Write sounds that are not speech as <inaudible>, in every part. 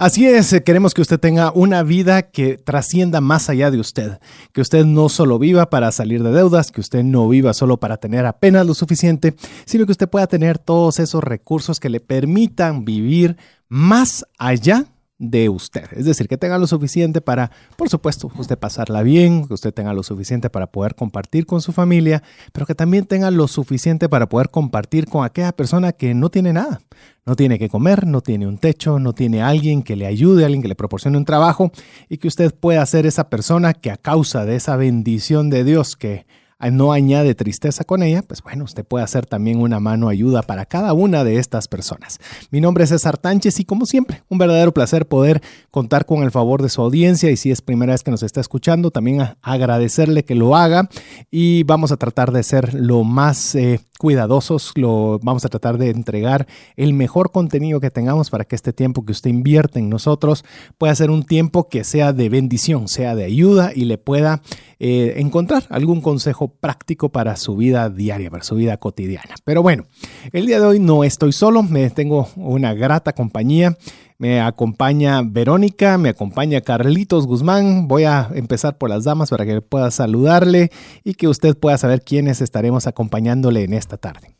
Así es, eh, queremos que usted tenga una vida que trascienda más allá de usted, que usted no solo viva para salir de deudas, que usted no viva solo para tener apenas lo suficiente, sino que usted pueda tener todos esos recursos que le permitan vivir más allá de usted. Es decir, que tenga lo suficiente para, por supuesto, usted pasarla bien, que usted tenga lo suficiente para poder compartir con su familia, pero que también tenga lo suficiente para poder compartir con aquella persona que no tiene nada. No tiene que comer, no tiene un techo, no tiene alguien que le ayude, alguien que le proporcione un trabajo y que usted pueda ser esa persona que a causa de esa bendición de Dios que no añade tristeza con ella, pues bueno, usted puede hacer también una mano ayuda para cada una de estas personas. Mi nombre es César Tánchez y como siempre, un verdadero placer poder contar con el favor de su audiencia y si es primera vez que nos está escuchando, también agradecerle que lo haga y vamos a tratar de ser lo más... Eh, cuidadosos, lo vamos a tratar de entregar el mejor contenido que tengamos para que este tiempo que usted invierte en nosotros pueda ser un tiempo que sea de bendición, sea de ayuda y le pueda eh, encontrar algún consejo práctico para su vida diaria, para su vida cotidiana. Pero bueno, el día de hoy no estoy solo, me tengo una grata compañía. Me acompaña Verónica, me acompaña Carlitos Guzmán. Voy a empezar por las damas para que pueda saludarle y que usted pueda saber quiénes estaremos acompañándole en esta tarde.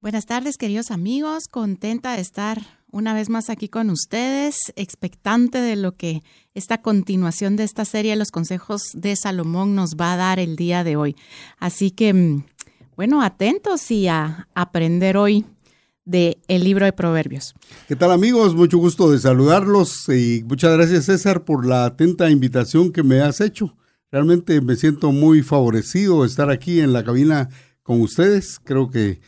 Buenas tardes, queridos amigos. Contenta de estar una vez más aquí con ustedes, expectante de lo que esta continuación de esta serie, Los Consejos de Salomón, nos va a dar el día de hoy. Así que, mm, bueno, atentos y a aprender hoy de el libro de Proverbios. ¿Qué tal amigos? Mucho gusto de saludarlos y muchas gracias César por la atenta invitación que me has hecho. Realmente me siento muy favorecido de estar aquí en la cabina con ustedes. Creo que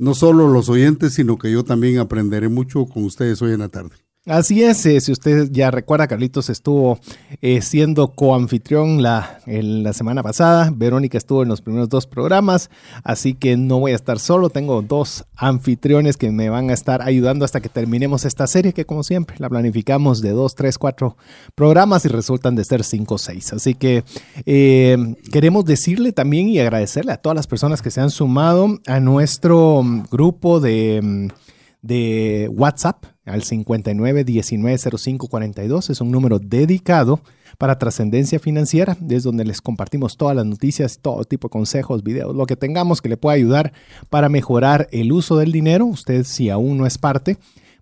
no solo los oyentes, sino que yo también aprenderé mucho con ustedes hoy en la tarde. Así es, eh, si usted ya recuerda, Carlitos estuvo eh, siendo coanfitrión la, la semana pasada, Verónica estuvo en los primeros dos programas, así que no voy a estar solo, tengo dos anfitriones que me van a estar ayudando hasta que terminemos esta serie, que como siempre la planificamos de dos, tres, cuatro programas y resultan de ser cinco o seis. Así que eh, queremos decirle también y agradecerle a todas las personas que se han sumado a nuestro mm, grupo de mm, de WhatsApp al 59190542. Es un número dedicado para trascendencia financiera, es donde les compartimos todas las noticias, todo tipo de consejos, videos, lo que tengamos que le pueda ayudar para mejorar el uso del dinero. Usted si aún no es parte,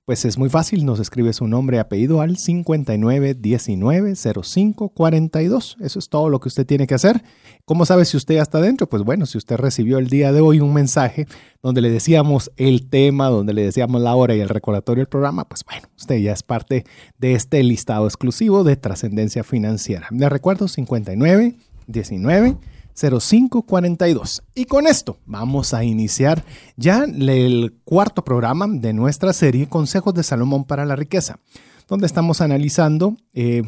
pues es muy fácil, nos escribe su nombre y apellido al 59190542. Eso es todo lo que usted tiene que hacer. ¿Cómo sabe si usted ya está dentro? Pues bueno, si usted recibió el día de hoy un mensaje donde le decíamos el tema, donde le decíamos la hora y el recordatorio del programa, pues bueno, usted ya es parte de este listado exclusivo de trascendencia financiera. Le recuerdo 5919 0542. Y con esto vamos a iniciar ya el cuarto programa de nuestra serie Consejos de Salomón para la Riqueza, donde estamos analizando eh,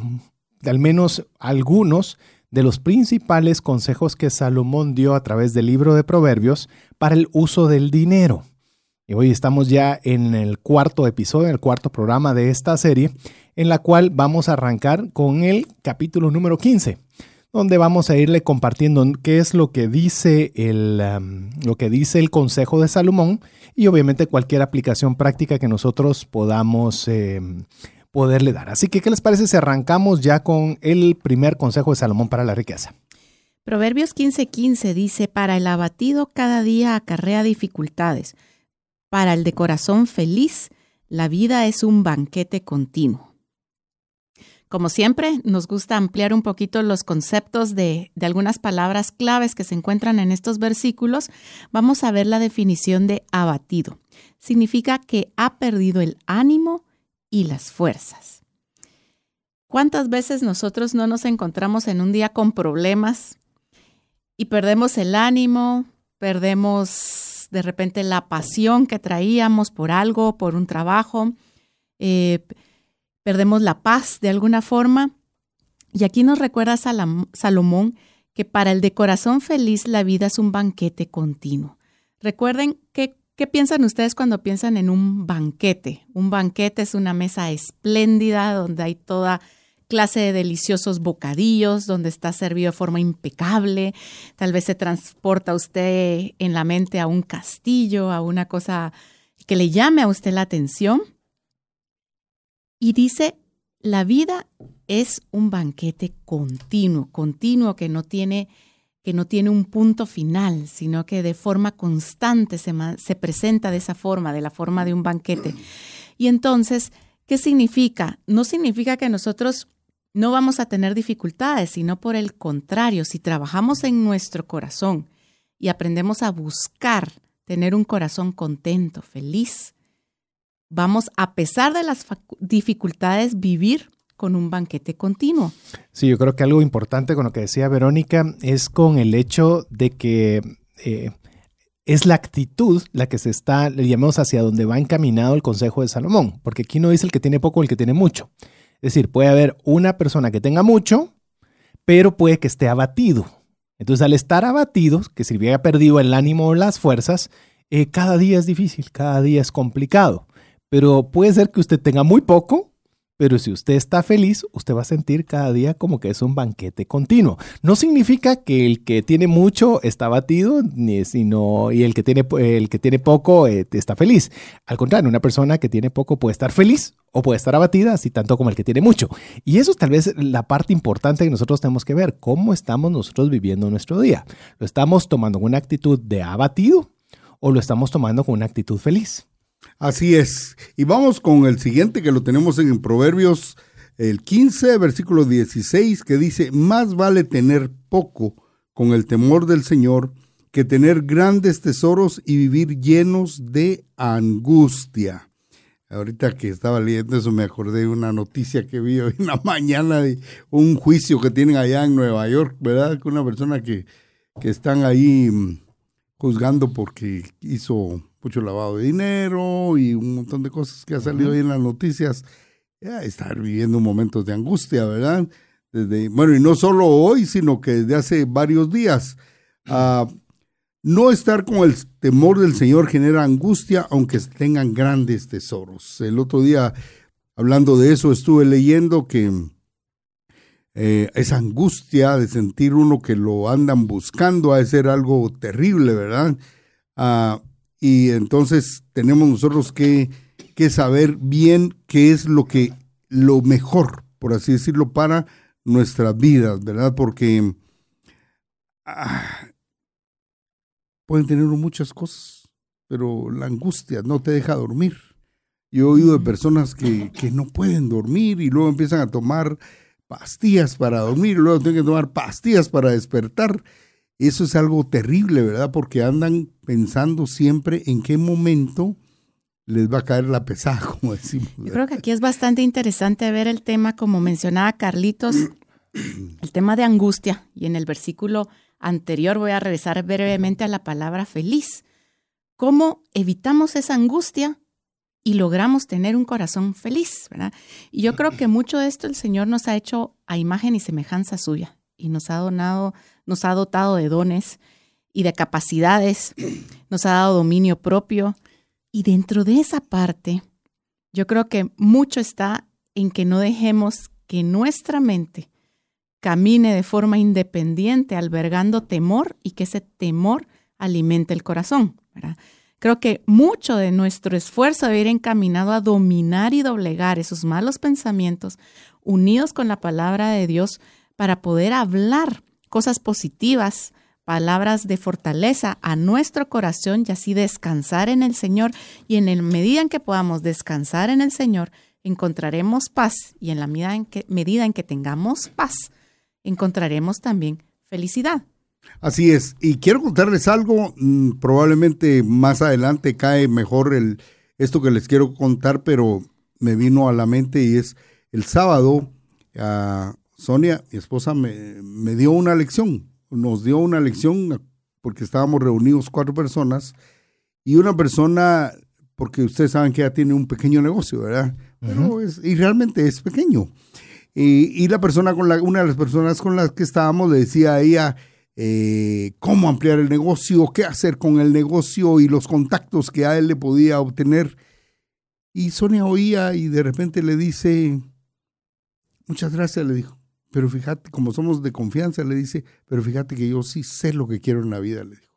al menos algunos de los principales consejos que Salomón dio a través del libro de Proverbios para el uso del dinero. Y hoy estamos ya en el cuarto episodio, el cuarto programa de esta serie, en la cual vamos a arrancar con el capítulo número 15 donde vamos a irle compartiendo qué es lo que dice el, lo que dice el Consejo de Salomón y obviamente cualquier aplicación práctica que nosotros podamos em, poderle dar. Así que, ¿qué les parece si arrancamos ya con el primer Consejo de Salomón para la riqueza? Proverbios 15:15 dice, para el abatido cada día acarrea dificultades, para el de corazón feliz la vida es un banquete continuo. Como siempre, nos gusta ampliar un poquito los conceptos de, algunas palabras claves que se encuentran en estos versículos. Vamos a ver la definición de abatido. Significa que ha perdido el ánimo y las fuerzas. ¿Cuántas veces nosotros no nos encontramos en un día con problemas y perdemos el ánimo, perdemos de repente la pasión que traíamos por algo, por un trabajo? Eh, perdemos la paz de alguna forma. Y aquí nos recuerda Salomón que para el de corazón feliz la vida es un banquete continuo. Recuerden que ¿Qué piensan ustedes cuando piensan en un banquete? Un banquete es una mesa espléndida donde hay toda clase de deliciosos bocadillos, donde está servido de forma impecable. Tal vez se transporta usted en la mente a un castillo, a una cosa que le llame a usted la atención. Y dice, la vida es un banquete continuo, continuo que no tiene que no tiene un punto final, sino que de forma constante se, se, presenta de esa forma, de la forma de un banquete. Y entonces, ¿qué significa? No significa que nosotros no vamos a tener dificultades, sino por el contrario, si trabajamos en nuestro corazón y aprendemos a buscar tener un corazón contento, feliz, vamos, a pesar de las dificultades, vivir con un banquete continuo. Sí, yo creo que algo importante con lo que decía Verónica es con el hecho de que eh, es la actitud la que se está, le llamamos hacia donde va encaminado el consejo de Salomón, porque aquí no dice el que tiene poco o el que tiene mucho. Es decir, puede haber una persona que tenga mucho, pero puede que esté abatido. Entonces, al estar abatido, que si hubiera perdido el ánimo o las fuerzas, eh, cada día es difícil, cada día es complicado. Pero puede ser que usted tenga muy poco pero si usted está feliz, usted va a sentir cada día como que es un banquete continuo. No significa que el que tiene mucho está batido, ni, sino, y el que tiene, el que tiene poco eh, está feliz. Al contrario, una persona que tiene poco puede estar feliz o puede estar abatida, así tanto como el que tiene mucho. Y eso es tal vez la parte importante que nosotros tenemos que ver, cómo estamos nosotros viviendo nuestro día. ¿Lo estamos tomando con una actitud de abatido o lo estamos tomando con una actitud feliz? Así es. Y vamos con el siguiente que lo tenemos en Proverbios el 15, versículo 16, que dice, más vale tener poco con el temor del Señor que tener grandes tesoros y vivir llenos de angustia. Ahorita que estaba leyendo eso me acordé de una noticia que vi hoy en la <laughs> mañana de un juicio que tienen allá en Nueva York, ¿verdad? Con una persona que, que están ahí mm, juzgando porque hizo mucho lavado de dinero y un montón de cosas que ha salido ahí en las noticias. Ya estar viviendo momentos de angustia, ¿verdad? Desde, bueno, y no solo hoy, sino que desde hace varios días. Ah, no estar con el temor del Señor genera angustia, aunque tengan grandes tesoros. El otro día, hablando de eso, estuve leyendo que eh, esa angustia de sentir uno que lo andan buscando ha de ser algo terrible, ¿verdad? Ah, y entonces tenemos nosotros que, saber bien qué es lo que lo mejor, por así decirlo, para nuestras vidas, ¿verdad? Porque ah, pueden tener muchas cosas, pero la angustia no te deja dormir. Yo he oído de personas que, que no pueden dormir y luego empiezan a tomar pastillas para dormir, y luego tienen que tomar pastillas para despertar eso es algo terrible, ¿verdad? Porque andan pensando siempre en qué momento les va a caer la pesada, <laughs> como decimos. Yo creo que aquí es bastante interesante ver el tema, como mencionaba Carlitos, <clears throat> el tema de angustia. Y en el versículo anterior voy a regresar brevemente a la palabra feliz. ¿Cómo evitamos esa angustia y logramos tener un corazón feliz? ¿verdad? Y yo creo que mucho de esto el Señor nos ha hecho a imagen y semejanza suya y nos ha donado, nos ha dotado de dones y de capacidades, nos ha dado dominio propio. Y dentro de esa parte, yo creo que mucho está en que no dejemos que nuestra mente camine de forma independiente, albergando temor y que ese temor alimente el corazón. Creo que mucho de nuestro esfuerzo debe ir encaminado a dominar y doblegar esos malos pensamientos unidos con la palabra de Dios para poder hablar cosas positivas, palabras de fortaleza a nuestro corazón y así descansar en el Señor. Y en la medida en que podamos descansar en el Señor, encontraremos paz. Y en la medida en que, tengamos paz, encontraremos también felicidad. Así es. Y quiero contarles algo, mm, probablemente más adelante cae mejor el, esto que les quiero contar, pero me vino a la mente y es el sábado. Uh, Sonia, mi esposa, me, dio una lección, nos dio una lección porque estábamos reunidos cuatro personas y una persona, porque ustedes saben que ella tiene un pequeño negocio, ¿verdad? y realmente es pequeño. Y, la persona con la, una de las personas con las que estábamos le decía a ella eh, cómo ampliar el negocio, qué hacer con el negocio y los contactos que a él le podía obtener. Y Sonia oía y de repente le dice, muchas gracias, le dijo. Pero fíjate, como somos de confianza, le dice, pero fíjate que yo sí sé lo que quiero en la vida, le dijo.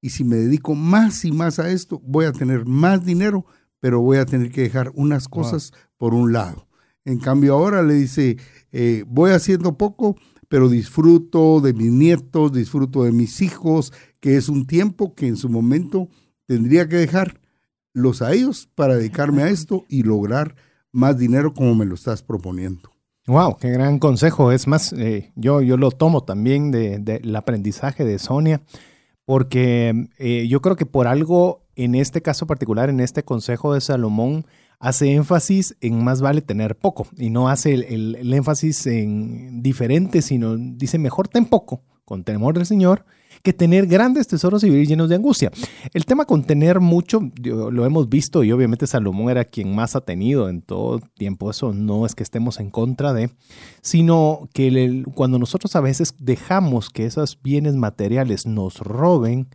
Y si me dedico más y más a esto, voy a tener más dinero, pero voy a tener que dejar unas cosas por un lado. En cambio ahora le dice, eh, voy haciendo poco, pero disfruto de mis nietos, disfruto de mis hijos, que es un tiempo que en su momento tendría que dejarlos a ellos para dedicarme a <laughs> esto y lograr más dinero como me lo estás proponiendo. Wow, qué gran consejo. Es más, eh, yo, yo lo tomo también del de, aprendizaje de Sonia, porque eh, yo creo que por algo, en este caso particular, en este consejo de Salomón, hace énfasis en más vale tener poco y no hace el, el énfasis en diferente, sino dice mejor ten poco, con temor del Señor, que tener grandes tesoros y vivir llenos de angustia. El tema con tener mucho, lo hemos visto y obviamente Salomón era quien más ha tenido en todo tiempo. Eso no es que estemos en contra de, sino que cuando nosotros a veces dejamos que esos bienes materiales nos roben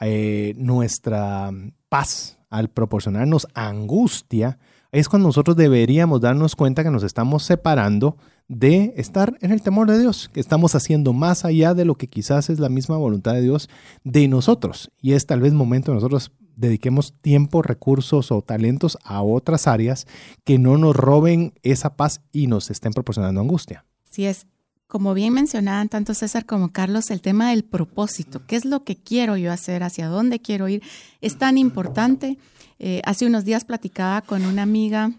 eh, nuestra paz al proporcionarnos angustia, es cuando nosotros deberíamos darnos cuenta que nos estamos separando de estar en el temor de Dios, que estamos haciendo más allá de lo que quizás es la misma voluntad de Dios de nosotros. Y es tal vez momento de nosotros dediquemos tiempo, recursos o talentos a otras áreas que no nos roben esa paz y nos estén proporcionando angustia. Sí es. Como bien mencionaban tanto César como Carlos, el tema del propósito, qué es lo que quiero yo hacer, hacia dónde quiero ir, es tan importante. Eh, hace unos días platicaba con una amiga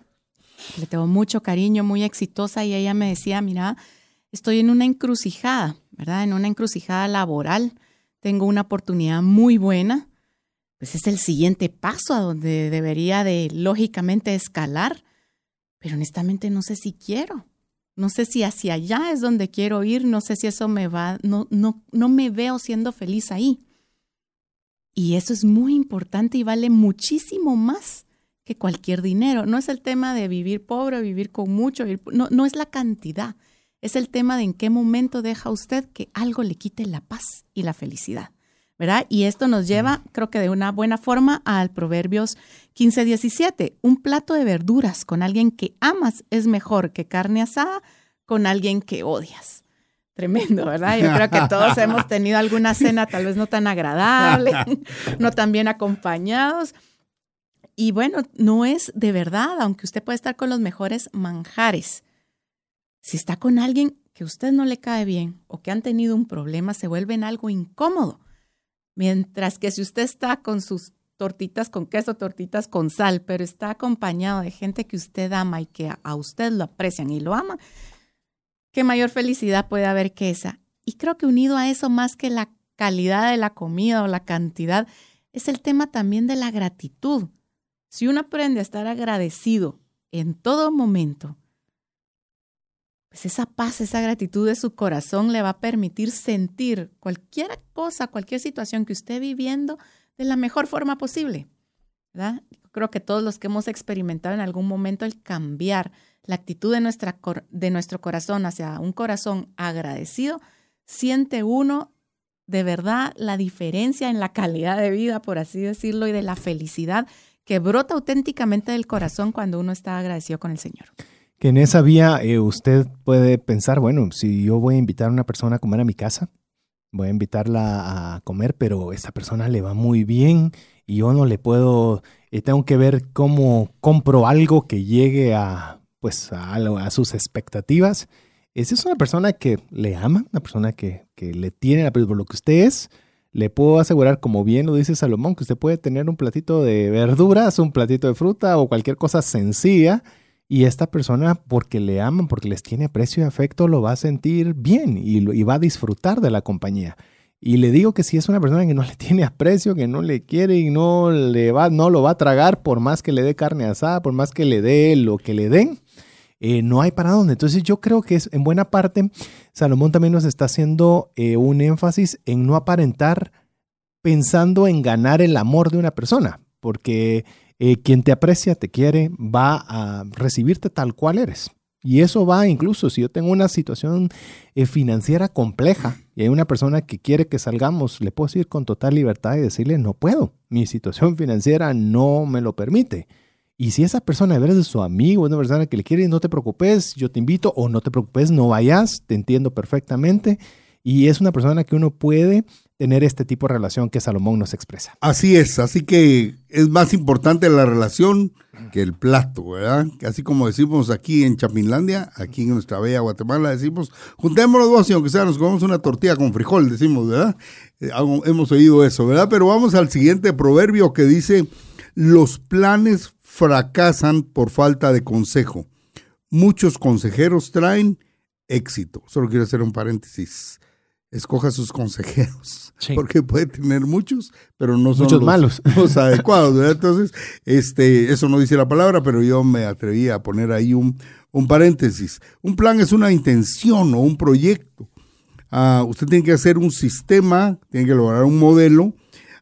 le tengo mucho cariño, muy exitosa, y ella me decía, mira, estoy en una encrucijada, ¿verdad? En una encrucijada laboral, tengo una oportunidad muy buena, pues es el siguiente paso a donde debería de lógicamente escalar, pero honestamente no sé si quiero. No sé si hacia allá es donde quiero ir, no sé si eso me va, no, no, no me veo siendo feliz ahí. Y eso es muy importante y vale muchísimo más que cualquier dinero. No es el tema de vivir pobre, vivir con mucho, no, no es la cantidad. Es el tema de en qué momento deja usted que algo le quite la paz y la felicidad. ¿verdad? Y esto nos lleva, creo que de una buena forma, al Proverbios 15, 17. Un plato de verduras con alguien que amas es mejor que carne asada con alguien que odias. Tremendo, ¿verdad? Yo creo que todos hemos tenido alguna cena tal vez no tan agradable, <laughs> no tan bien acompañados, y bueno, no es de verdad, aunque usted puede estar con los mejores manjares. Si está con alguien que usted no le cae bien o que han tenido un problema, se vuelve en algo incómodo. Mientras que si usted está con sus tortitas con queso, tortitas con sal, pero está acompañado de gente que usted ama y que a usted lo aprecian y lo aman, qué mayor felicidad puede haber que esa. Y creo que unido a eso, más que la calidad de la comida o la cantidad, es el tema también de la gratitud. Si uno aprende a estar agradecido en todo momento, pues esa paz, esa gratitud de su corazón le va a permitir sentir cualquier cosa, cualquier situación que esté viviendo de la mejor forma posible. Creo que todos los que hemos experimentado en algún momento el cambiar la actitud de nuestro corazón hacia un corazón agradecido, siente uno de verdad la diferencia en la calidad de vida, por así decirlo, y de la felicidad que brota auténticamente del corazón cuando uno está agradecido con el Señor. Que en esa vía eh, usted puede pensar, bueno, si yo voy a invitar a una persona a comer a mi casa, voy a invitarla a comer, pero esta persona le va muy bien y yo no le puedo, eh, tengo que ver cómo compro algo que llegue a, pues, a, sus expectativas. Esa es una persona que le ama, una persona que, le tiene por lo que usted es, le puedo asegurar, como bien lo dice Salomón, que usted puede tener un platito de verduras, un platito de fruta o cualquier cosa sencilla y esta persona, porque le aman, porque les tiene aprecio y afecto, lo va a sentir bien y, va a disfrutar de la compañía. Y le digo que si es una persona que no le tiene aprecio, que no le quiere y no, le va, no lo va a tragar por más que le dé carne asada, por más que le dé lo que le den, eh, no hay para dónde. Entonces yo creo que es en buena parte, Salomón también nos está haciendo eh, un énfasis en no aparentar pensando en ganar el amor de una persona, porque eh, quien te aprecia, te quiere, va a recibirte tal cual eres. Y eso va incluso si yo tengo una situación financiera compleja y hay una persona que quiere que salgamos, le puedo decir con total libertad y decirle, no puedo, mi situación <laughs> financiera no me lo permite. Y si esa persona de su amigo, una persona que le quiere, no te preocupes, yo te invito o no te preocupes, no vayas, te entiendo perfectamente. Y es una persona que uno puede tener este tipo de relación que Salomón nos expresa. Así es, así que es más importante la relación que el plato, ¿verdad? Así como decimos aquí en Chapinlandia, aquí en nuestra bella Guatemala, decimos, juntémonos dos y aunque sea nos comemos una tortilla con frijol, decimos, ¿verdad? Eh, hemos oído eso, ¿verdad? Pero vamos al siguiente proverbio que dice, los planes fracasan por falta de consejo. Muchos consejeros traen éxito. Solo quiero hacer un paréntesis escoja sus consejeros, porque puede tener muchos, pero no son muchos los, malos. <laughs> los adecuados. ¿verdad? Entonces, este, eso no dice la palabra, pero yo me atreví a poner ahí un, un paréntesis. Un plan es una intención o un proyecto. Uh, usted tiene que hacer un sistema, tiene que lograr un modelo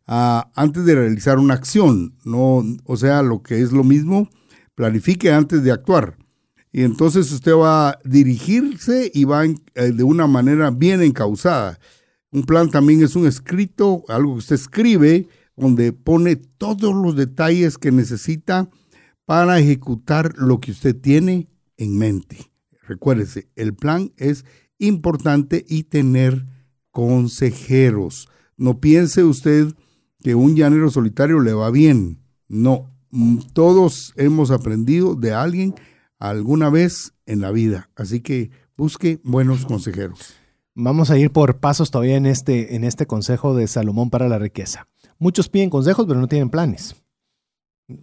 antes de realizar una acción. No, o sea, lo que es lo mismo, planifique antes de actuar. Y entonces usted va a dirigirse y va eh, de una manera bien encausada. Un plan también es un escrito, algo que usted escribe, donde pone todos los detalles que necesita para ejecutar lo que usted tiene en mente. Recuérdese, el plan es importante y tener consejeros. No piense usted que un llanero solitario le va bien. No, mm, todos hemos aprendido de alguien alguna vez en la vida. Así que busque buenos consejeros. Vamos a ir por pasos todavía en este, en este consejo de Salomón para la riqueza. Muchos piden consejos, pero no tienen planes.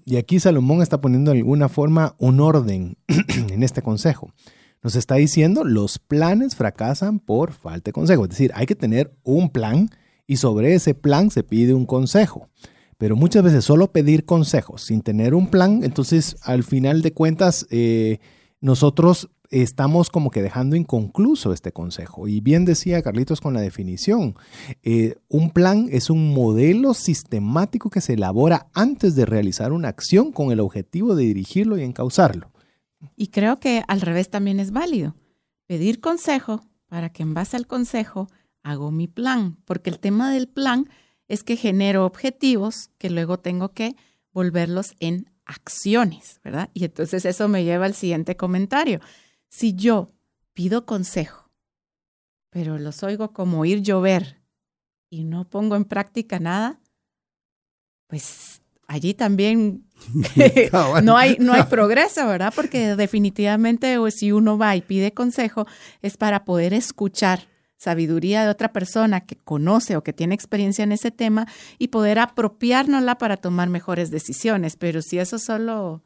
Y aquí Salomón está poniendo de alguna forma un orden <clears throat> en este consejo. Nos está diciendo, los planes fracasan por falta de consejo. Es decir, hay que tener un plan y sobre ese plan se pide un consejo. Pero muchas veces solo pedir consejos sin tener un plan, entonces al final de cuentas eh, nosotros estamos como que dejando inconcluso este consejo. Y bien decía Carlitos con la definición, eh, un plan es un modelo sistemático que se elabora antes de realizar una acción con el objetivo de dirigirlo y encauzarlo. Y creo que al revés también es válido. Pedir consejo para que en base al consejo hago mi plan, porque el tema del plan es que genero objetivos que luego tengo que volverlos en acciones, ¿verdad? Y entonces eso me lleva al siguiente comentario. Si yo pido consejo, pero los oigo como ir llover y no pongo en práctica nada, pues allí también <laughs> <laughs> no, hay, no hay progreso, ¿verdad? Porque definitivamente si uno va y pide consejo es para poder escuchar sabiduría de otra persona que conoce o que tiene experiencia en ese tema y poder apropiárnosla para tomar mejores decisiones. Pero si eso solo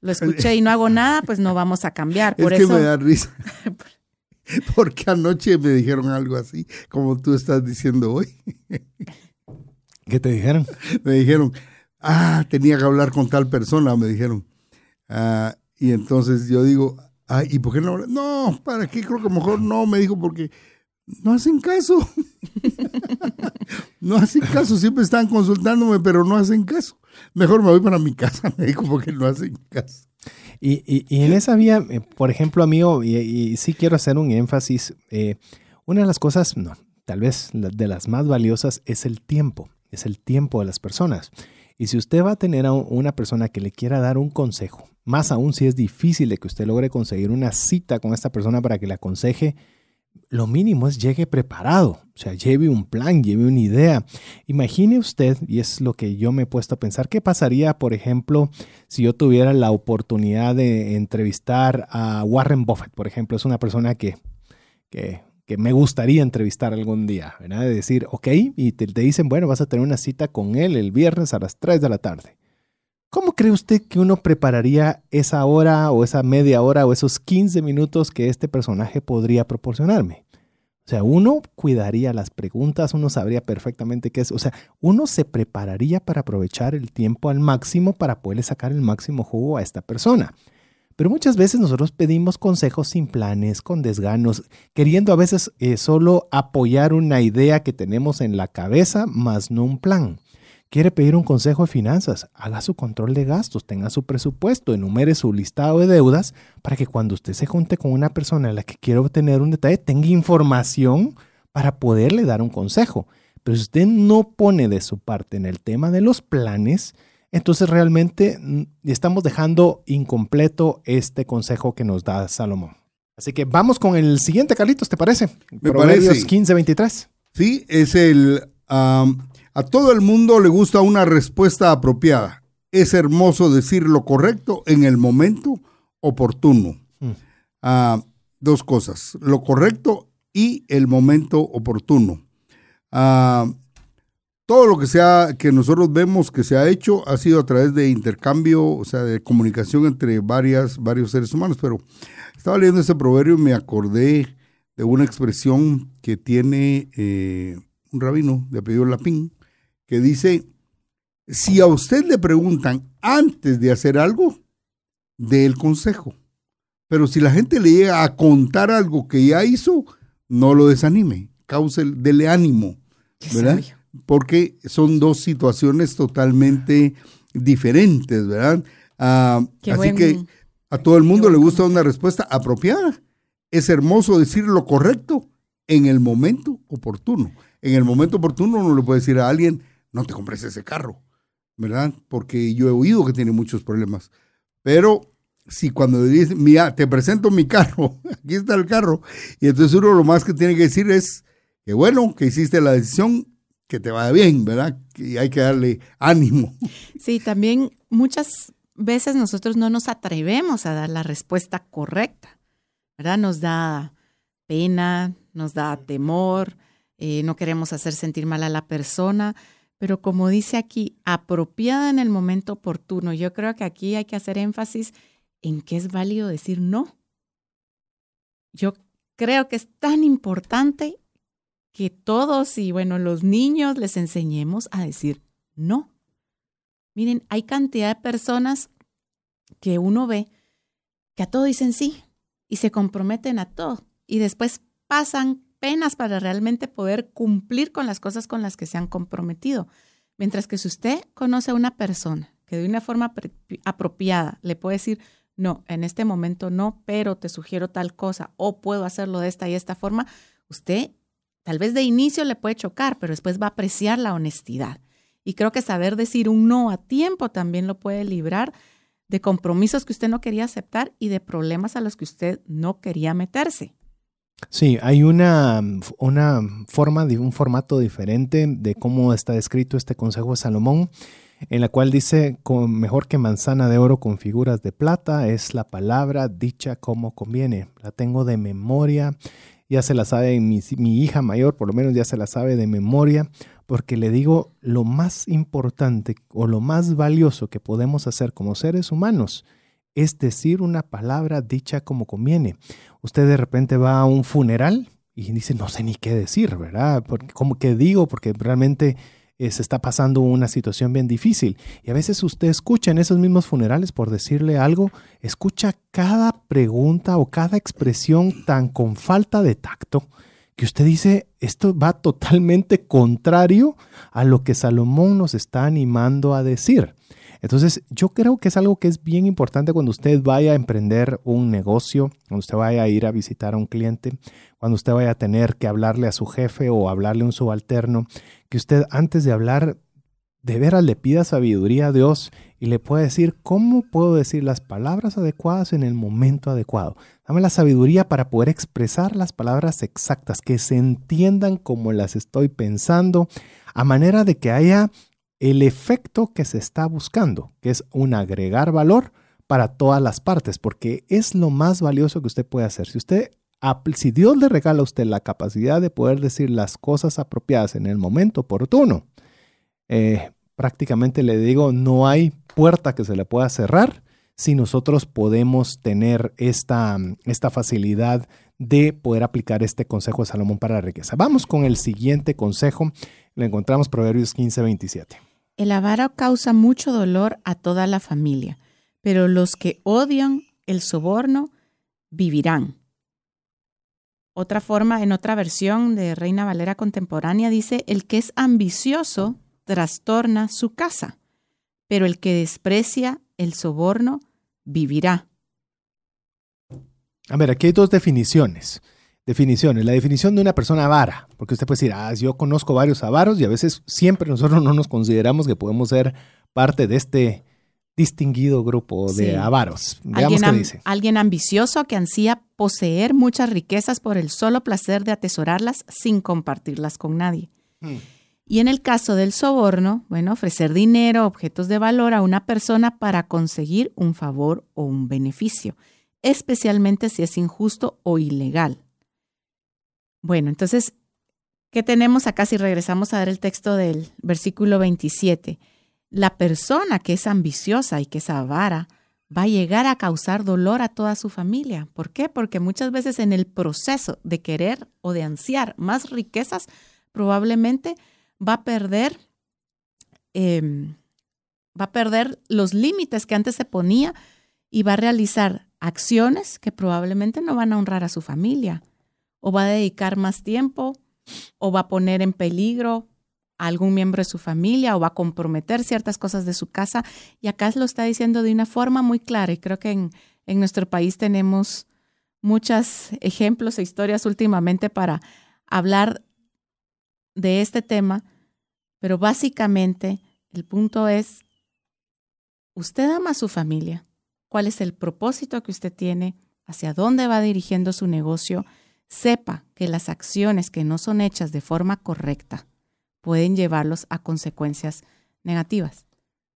lo <laughs> escuché y no hago nada, pues no vamos a cambiar. Por es que me da risa. <laughs> Porque anoche me dijeron algo así, como tú estás diciendo hoy. <laughs> ¿Qué te dijeron? Me dijeron, ah, tenía que hablar con tal persona, me dijeron. Ah, y entonces yo digo, ah, ¿y por qué no? No, ¿para qué? Creo que mejor no, me dijo, porque no hacen caso. no hacen caso, siempre están consultándome, pero no hacen caso. Mejor me voy para mi casa, me dijo, porque no hacen caso. Y, en esa vía, eh, por ejemplo, amigo, y, y sí quiero hacer un énfasis, eh, una de las cosas, no, tal vez de las más valiosas es el tiempo, es el tiempo de las personas. Y si usted va a tener a una persona que le quiera dar un consejo, más aún si es difícil de que usted logre conseguir una cita con esta persona para que le aconseje, lo mínimo es llegue preparado, o sea, lleve un plan, lleve una idea. Imagine usted, y es lo que yo me he puesto a pensar, ¿qué pasaría, por ejemplo, si yo tuviera la oportunidad de entrevistar a Warren Buffett, por ejemplo? Es una persona que, que, me gustaría entrevistar algún día, ¿verdad? De decir, ok, y te, te dicen, bueno, vas a tener una cita con él el viernes a las 3 de la tarde. ¿Cómo cree usted que uno prepararía esa hora o esa media hora o esos 15 minutos que este personaje podría proporcionarme? O sea, uno cuidaría las preguntas, uno sabría perfectamente qué es. O sea, uno se prepararía para aprovechar el tiempo al máximo para poderle sacar el máximo jugo a esta persona. Pero muchas veces nosotros pedimos consejos sin planes, con desganos, queriendo a veces eh, solo apoyar una idea que tenemos en la cabeza, más no un plan quiere pedir un consejo de finanzas, haga su control de gastos, tenga su presupuesto, enumere su listado de deudas para que cuando usted se junte con una persona en la que quiere obtener un detalle, tenga información para poderle dar un consejo. Pero si usted no pone de su parte en el tema de los planes, entonces realmente mm, estamos dejando incompleto este consejo que nos da Salomón. Así que vamos con el siguiente, Carlitos, ¿te parece? Me Proverbios parece. 15, 23. Sí, es el... a todo el mundo le gusta una respuesta apropiada. Es hermoso decir lo correcto en el momento oportuno. Mm. Ah, dos cosas, lo correcto y el momento oportuno. Ah, todo lo que sea que nosotros vemos que se ha hecho ha sido a través de intercambio, o sea, de comunicación entre varias, varios seres humanos. Pero estaba leyendo ese proverbio y me acordé de una expresión que tiene eh, un rabino de apellido Lapín, que dice, si a usted le preguntan antes de hacer algo, dé el consejo. Pero si la gente le llega a contar algo que ya hizo, no lo desanime, cause, dele ánimo, ¿verdad? Porque son dos situaciones totalmente diferentes, ¿verdad? Ah, así buen- que a todo el mundo le gusta una respuesta apropiada. Es hermoso decir lo correcto en el momento oportuno. En el momento oportuno uno le puede decir a alguien, no te compres ese carro, ¿verdad? Porque yo he oído que tiene muchos problemas. Pero si cuando le dicen, mira, te presento mi carro, <laughs> aquí está el carro, y entonces uno lo más que tiene que decir es, que bueno, que hiciste la decisión, que te vaya bien, ¿verdad? Y hay que darle ánimo. <laughs> Sí, también muchas veces nosotros no nos atrevemos a dar la respuesta correcta, ¿verdad? Nos da pena, nos da temor, eh, no queremos hacer sentir mal a la persona, pero como dice aquí, apropiada en el momento oportuno. Yo creo que aquí hay que hacer énfasis en que es válido decir no. Yo creo que es tan importante que todos y bueno, los niños les enseñemos a decir no. Miren, hay cantidad de personas que uno ve que a todo dicen sí y se comprometen a todo y después pasan penas para realmente poder cumplir con las cosas con las que se han comprometido. Mientras que si usted conoce a una persona que de una forma apropiada le puede decir, no, en este momento no, pero te sugiero tal cosa o puedo hacerlo de esta y esta forma, usted tal vez de inicio le puede chocar, pero después va a apreciar la honestidad. Y creo que saber decir un no a tiempo también lo puede librar de compromisos que usted no quería aceptar y de problemas a los que usted no quería meterse. Sí, hay una, una forma, un formato diferente de cómo está descrito este consejo de Salomón, en la cual dice, "Con- mejor que manzana de oro con figuras de plata es la palabra dicha como conviene. La tengo de memoria, ya se la sabe mi, mi hija mayor, por lo menos ya se la sabe de memoria, porque le digo, lo más importante o lo más valioso que podemos hacer como seres humanos es decir una palabra dicha como conviene usted de repente va a un funeral y dice, no sé ni qué decir, ¿verdad? Porque, ¿Cómo que digo? Porque realmente eh, se está pasando una situación bien difícil. Y a veces usted escucha en esos mismos funerales, por decirle algo, escucha cada pregunta o cada expresión tan con falta de tacto que usted dice, esto va totalmente contrario a lo que Salomón nos está animando a decir. Entonces, yo creo que es algo que es bien importante cuando usted vaya a emprender un negocio, cuando usted vaya a ir a visitar a un cliente, cuando usted vaya a tener que hablarle a su jefe o hablarle a un subalterno, que usted antes de hablar, de veras le pida sabiduría a Dios y le pueda decir cómo puedo decir las palabras adecuadas en el momento adecuado. Dame la sabiduría para poder expresar las palabras exactas, que se entiendan como las estoy pensando, a manera de que haya el efecto que se está buscando, que es un agregar valor para todas las partes, porque es lo más valioso que usted puede hacer. Si usted, si Dios le regala a usted la capacidad de poder decir las cosas apropiadas en el momento oportuno, eh, prácticamente le digo, no hay puerta que se le pueda cerrar si nosotros podemos tener esta, esta facilidad de poder aplicar este consejo de Salomón para la riqueza. Vamos con el siguiente consejo. Lo encontramos Proverbios 15, 27. El avaro causa mucho dolor a toda la familia, pero los que odian el soborno vivirán. Otra forma, en otra versión de Reina Valera contemporánea, dice, el que es ambicioso trastorna su casa, pero el que desprecia el soborno vivirá. A ver, aquí hay dos definiciones. Definiciones. La definición de una persona avara, porque usted puede decir, ah, yo conozco varios avaros y a veces siempre nosotros no nos consideramos que podemos ser parte de este distinguido grupo de Sí. avaros. Veamos Alguien, qué dice. alguien ambicioso que ansía poseer muchas riquezas por el solo placer de atesorarlas sin compartirlas con nadie. Hmm. Y en el caso del soborno, bueno, ofrecer dinero, objetos de valor a una persona para conseguir un favor o un beneficio, especialmente si es injusto o ilegal. Bueno, entonces, ¿qué tenemos acá si regresamos a ver el texto del versículo 27? La persona que es ambiciosa y que es avara va a llegar a causar dolor a toda su familia. ¿Por qué? Porque muchas veces en el proceso de querer o de ansiar más riquezas, probablemente va a perder, em, va a perder los límites que antes se ponía y va a realizar acciones que probablemente no van a honrar a su familia o va a dedicar más tiempo o va a poner en peligro a algún miembro de su familia o va a comprometer ciertas cosas de su casa. Y acá lo está diciendo de una forma muy clara y creo que en, en nuestro país tenemos muchos ejemplos e historias últimamente para hablar de este tema, pero básicamente el punto es, usted ama a su familia, cuál es el propósito que usted tiene, hacia dónde va dirigiendo su negocio, sepa que las acciones que no son hechas de forma correcta pueden llevarlos a consecuencias negativas.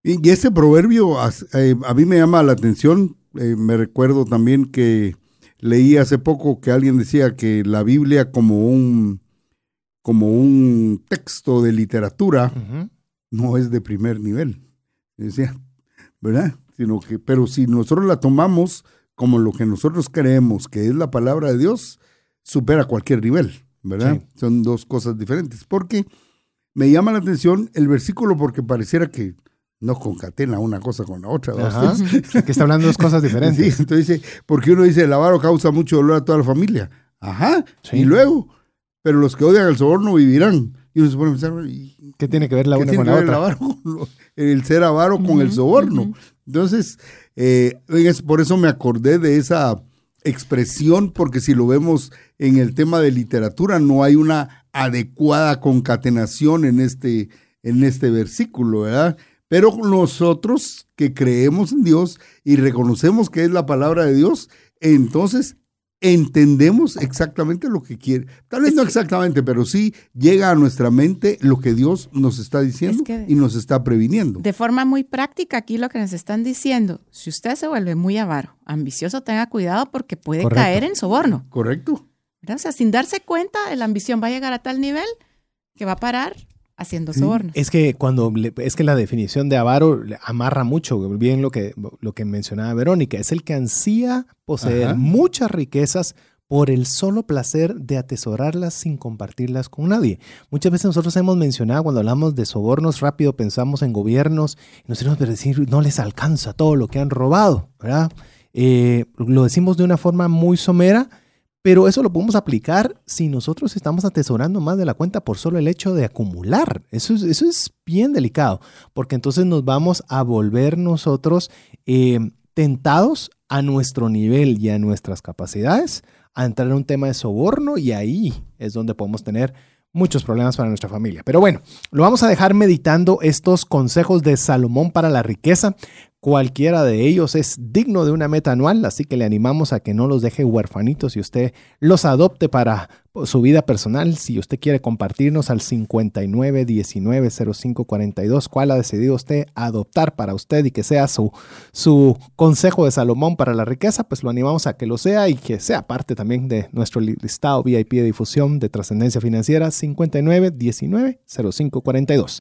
Y y ese proverbio eh, a mí me llama la atención. eh, me recuerdo también que leí hace poco que alguien decía que la Biblia como un, como un texto de literatura no es de primer nivel. Decía, ¿verdad? Sino que, pero si nosotros la tomamos como lo que nosotros creemos que es la palabra de Dios, supera cualquier nivel, ¿verdad? Sí. Son dos cosas diferentes. Porque me llama la atención el versículo porque pareciera que no concatena una cosa con la otra. Ajá. Aquí <laughs> está hablando dos cosas Sí, diferentes. entonces dice, porque uno dice, el avaro causa mucho dolor a toda la familia. Ajá. Sí. Y luego, pero los que odian el soborno vivirán. Y uno se pone a pensar, ¿y ¿Qué tiene que ver la ¿Qué una con que la ver el, otra? avaro con lo- el ser avaro con el soborno? Entonces, eh, es- por eso me acordé de esa expresión, porque si lo vemos en el tema de literatura, no hay una adecuada concatenación en este, en este versículo, ¿verdad? Pero nosotros que creemos en Dios y reconocemos que es la palabra de Dios, entonces entendemos exactamente lo que quiere. Tal vez no exactamente, pero sí llega a nuestra mente lo que Dios nos está diciendo Es que- y nos está previniendo. De forma muy práctica, aquí lo que nos están diciendo, si usted se vuelve muy avaro, ambicioso, tenga cuidado porque puede Correcto. caer en soborno. ¿Correcto? ¿Verdad? O sea, sin darse cuenta, la ambición va a llegar a tal nivel que va a parar haciendo Sí. sobornos. Es que cuando le- es que la definición de avaro le amarra mucho, bien lo que, lo que mencionaba Verónica, es el que ansía poseer Ajá. muchas riquezas por el solo placer de atesorarlas sin compartirlas con nadie. Muchas veces nosotros hemos mencionado cuando hablamos de sobornos rápido pensamos en gobiernos y nos tenemos que decir no les alcanza todo lo que han robado, ¿verdad? Eh, lo decimos de una forma muy somera, pero eso lo podemos aplicar si nosotros estamos atesorando más de la cuenta por solo el hecho de acumular. Eso es, eso es bien delicado, porque entonces nos vamos a volver nosotros eh, tentados a nuestro nivel y a nuestras capacidades a entrar en un tema de soborno y ahí es donde podemos tener muchos problemas para nuestra familia. Pero bueno, lo vamos a dejar meditando estos consejos de Salomón para la riqueza. Cualquiera de ellos es digno de una meta anual, así que le animamos a que no los deje huerfanitos y usted los adopte para su vida personal. Si usted quiere compartirnos al 59 19 05 42, cuál ha decidido usted adoptar para usted y que sea su, su consejo de Salomón para la riqueza, pues lo animamos a que lo sea y que sea parte también de nuestro li- listado VIP de difusión de trascendencia financiera 59 19 05 42.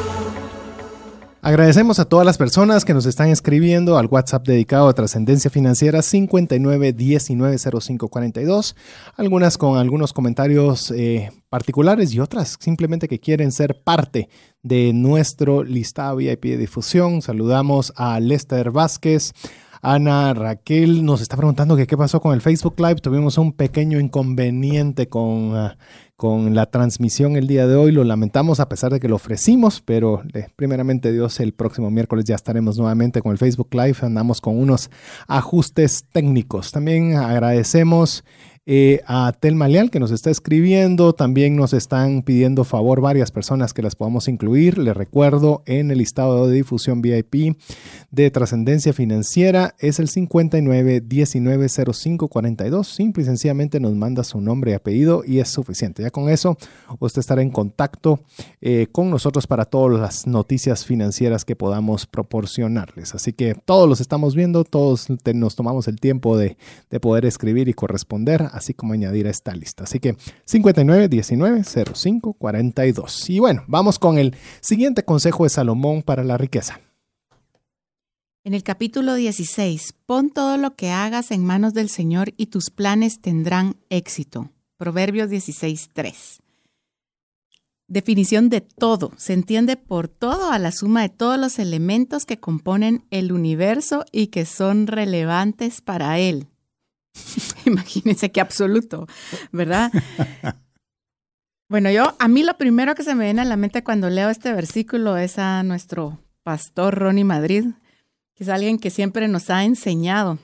Agradecemos a todas las personas que nos están escribiendo al WhatsApp dedicado a Trascendencia Financiera 59190542, algunas con algunos comentarios eh, particulares y otras simplemente que quieren ser parte de nuestro listado VIP de difusión. Saludamos a Lester Vázquez. Ana Raquel nos está preguntando qué pasó con el Facebook Live. Tuvimos un pequeño inconveniente con, ah, con la transmisión el día de hoy. Lo lamentamos a pesar de que lo ofrecimos, pero eh, primeramente Dios, el próximo miércoles ya estaremos nuevamente con el Facebook Live. Andamos con unos ajustes técnicos. También agradecemos eh, a Telma Leal que nos está escribiendo. También nos están pidiendo favor varias personas que las podamos incluir. Les recuerdo en el listado de difusión VIP de trascendencia financiera es el 59 19 Simple y sencillamente nos manda su nombre y apellido y es suficiente. Ya con eso usted estará en contacto eh, con nosotros para todas las noticias financieras que podamos proporcionarles. Así que todos los estamos viendo, todos nos tomamos el tiempo de, de poder escribir y corresponder así como añadir a esta lista. Así que 59 19 05 42. Y bueno, vamos con el siguiente consejo de Salomón para la riqueza. En el capítulo 16, pon todo lo que hagas en manos del Señor y tus planes tendrán éxito. Proverbios 16, 3. Definición de todo. Se entiende por todo a la suma de todos los elementos que componen el universo y que son relevantes para él. <laughs> Imagínense qué absoluto, ¿verdad? Bueno, yo, a mí lo primero que se me viene a la mente cuando leo este versículo es a nuestro pastor Ronnie Madrid, que es alguien que siempre nos ha enseñado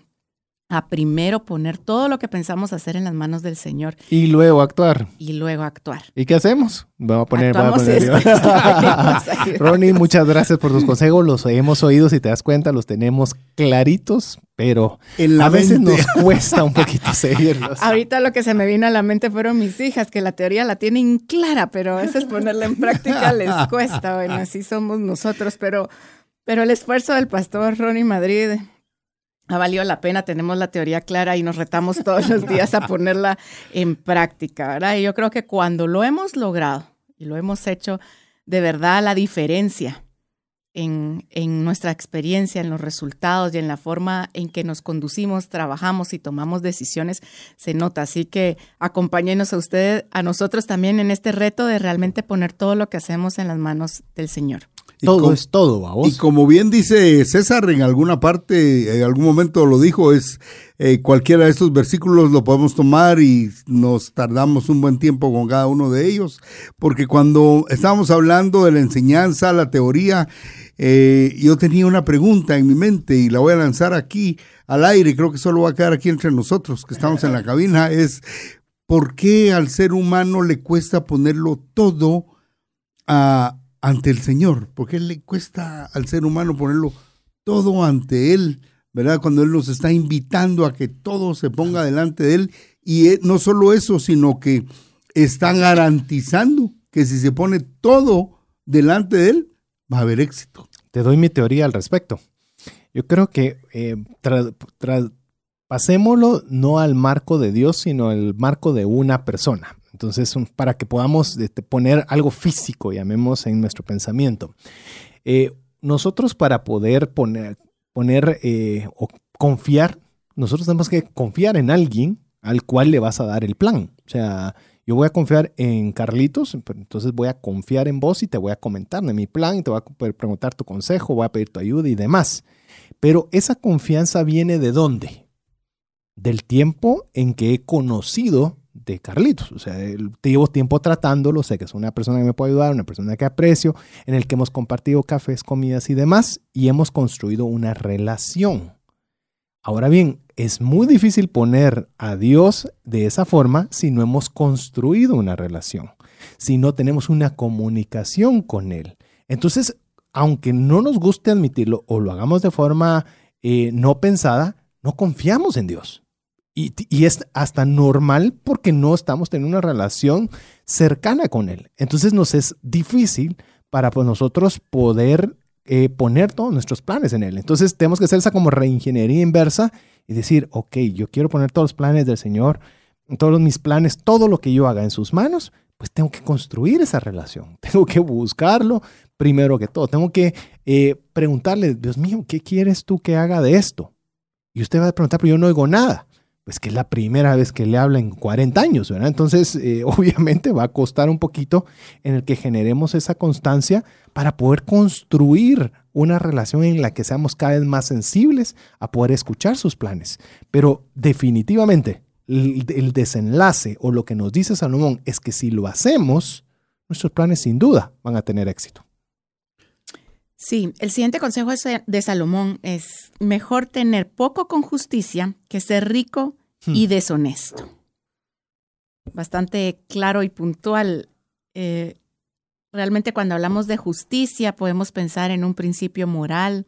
a primero poner todo lo que pensamos hacer en las manos del Señor. Y luego actuar. Y luego actuar. ¿Y qué hacemos? Vamos a poner, vamos a poner Ronnie, muchas gracias por tus consejos. Los hemos oído, si te das cuenta, los tenemos claritos, pero a veces nos cuesta un poquito <laughs> seguirlos. Ahorita lo que se me vino a la mente fueron mis hijas, que la teoría la tienen clara, pero a veces ponerla en práctica les cuesta. Bueno, así somos nosotros, pero, pero el esfuerzo del pastor Ronnie Madrid ha valido la pena, tenemos la teoría clara y nos retamos todos los días a ponerla en práctica, ¿verdad? Y yo creo que cuando lo hemos logrado y lo hemos hecho, de verdad la diferencia en, en, nuestra experiencia, en los resultados y en la forma en que nos conducimos, trabajamos y tomamos decisiones se nota. Así que acompáñenos a ustedes, a nosotros también en este reto de realmente poner todo lo que hacemos en las manos del Señor todo es todo, vos. Y como bien dice César, en alguna parte, en algún momento lo dijo, es eh, cualquiera de estos versículos lo podemos tomar y nos tardamos un buen tiempo con cada uno de ellos, porque cuando estábamos hablando de la enseñanza, la teoría, eh, yo tenía una pregunta en mi mente y la voy a lanzar aquí al aire, creo que solo va a quedar aquí entre nosotros que estamos en la cabina, es ¿por qué al ser humano le cuesta ponerlo todo a ante el Señor, porque le cuesta al ser humano ponerlo todo ante Él, ¿verdad? Cuando Él nos está invitando a que todo se ponga delante de Él. Y eh, no solo eso, sino que está garantizando que si se pone todo delante de Él, va a haber éxito. Te doy mi teoría al respecto. Yo creo que eh, pasémoslo no al marco de Dios, sino al marco de una persona. Entonces, para que podamos este, poner algo físico, llamemos en nuestro pensamiento. Eh, nosotros para poder poner, poner eh, o confiar, nosotros tenemos que confiar en alguien al cual le vas a dar el plan. O sea, yo voy a confiar en Carlitos, entonces voy a confiar en vos y te voy a comentar de mi plan y te voy a preguntar tu consejo, voy a pedir tu ayuda y demás. Pero esa confianza viene de dónde? Del tiempo en que he conocido Carlitos. O sea, llevo tiempo tratándolo, sé que es una persona que me puede ayudar, una persona que aprecio, en el que hemos compartido cafés, comidas y demás, y hemos construido una relación. Ahora bien, es muy difícil poner a Dios de esa forma si no hemos construido una relación, si no tenemos una comunicación con Él. Entonces, aunque no nos guste admitirlo o lo hagamos de forma eh, no pensada, no confiamos en Dios. Y, es hasta normal porque no estamos teniendo una relación cercana con Él. Entonces nos es difícil para pues, nosotros poder eh, poner todos nuestros planes en Él. Entonces tenemos que hacer esa como reingeniería inversa y decir, ok, yo quiero poner todos los planes del Señor, todos mis planes, todo lo que yo haga en sus manos, pues tengo que construir esa relación, <laughs> tengo que buscarlo, primero que todo. Tengo que eh, preguntarle, Dios mío, ¿qué quieres tú que haga de esto? Y usted va a preguntar, pero yo no oigo nada. Pues que es la primera vez que le habla en 40 años, ¿verdad? Entonces, eh, <laughs> obviamente va a costar un poquito en el que generemos esa constancia para poder construir una relación en la que seamos cada vez más sensibles a poder escuchar sus planes. Pero definitivamente, el, el desenlace o lo que nos dice Salomón es que si lo hacemos, nuestros planes sin duda van a tener éxito. Sí, el siguiente consejo de Salomón es mejor tener poco con justicia que ser rico y hmm. deshonesto. Bastante claro y puntual. Eh, realmente cuando hablamos de justicia podemos pensar en un principio moral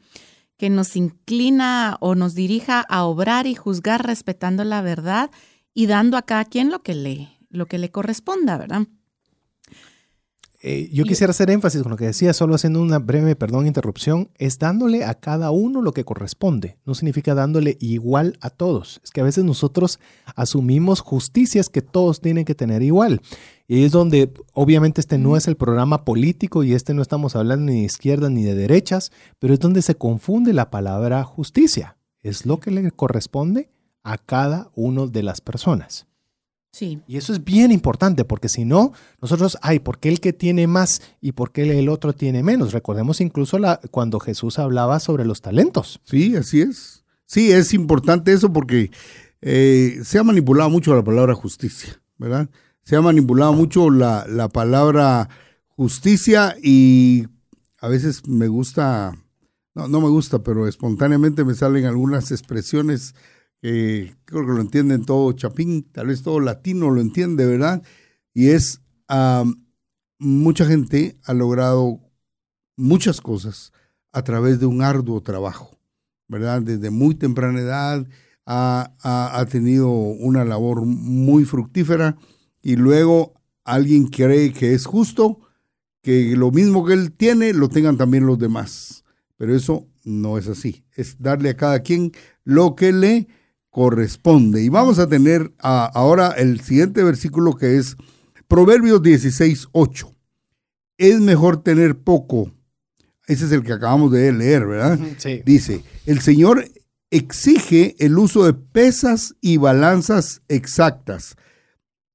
que nos inclina o nos dirija a obrar y juzgar respetando la verdad y dando a cada quien lo que le, lo que le corresponda, ¿verdad? Eh, yo quisiera hacer énfasis con lo que decía, solo haciendo una breve, perdón, interrupción, es dándole a cada uno lo que corresponde. No significa dándole igual a todos. Es que a veces nosotros asumimos justicias que todos tienen que tener igual. Y es donde, obviamente, este no es el programa político y este no estamos hablando ni de izquierdas ni de derechas, pero es donde se confunde la palabra justicia. Es lo que le corresponde a cada uno de las personas. Sí. Y eso es bien importante porque si no, nosotros, ay, ¿por qué el que tiene más y por qué el otro tiene menos? Recordemos incluso la, cuando Jesús hablaba sobre los talentos. Sí, así es. Sí, es importante eso porque eh, se ha manipulado mucho la palabra justicia, ¿verdad? Se ha manipulado mucho la, la palabra justicia y a veces me gusta, no, no me gusta, pero espontáneamente me salen algunas expresiones creo que lo entienden todo Chapín, tal vez todo latino lo entiende, ¿verdad? Y es, mucha gente ha logrado muchas cosas a través de un arduo trabajo, ¿verdad? Desde muy temprana edad ha, ha, tenido una labor muy fructífera y luego alguien cree que es justo que lo mismo que él tiene lo tengan también los demás. Pero eso no es así. Es darle a cada quien lo que le corresponde. Y vamos a tener ahora el siguiente versículo que es Proverbios 16, 8. Es mejor tener poco. Ese es el que acabamos de leer, ¿verdad? Sí. Dice, el Señor exige el uso de pesas y balanzas exactas.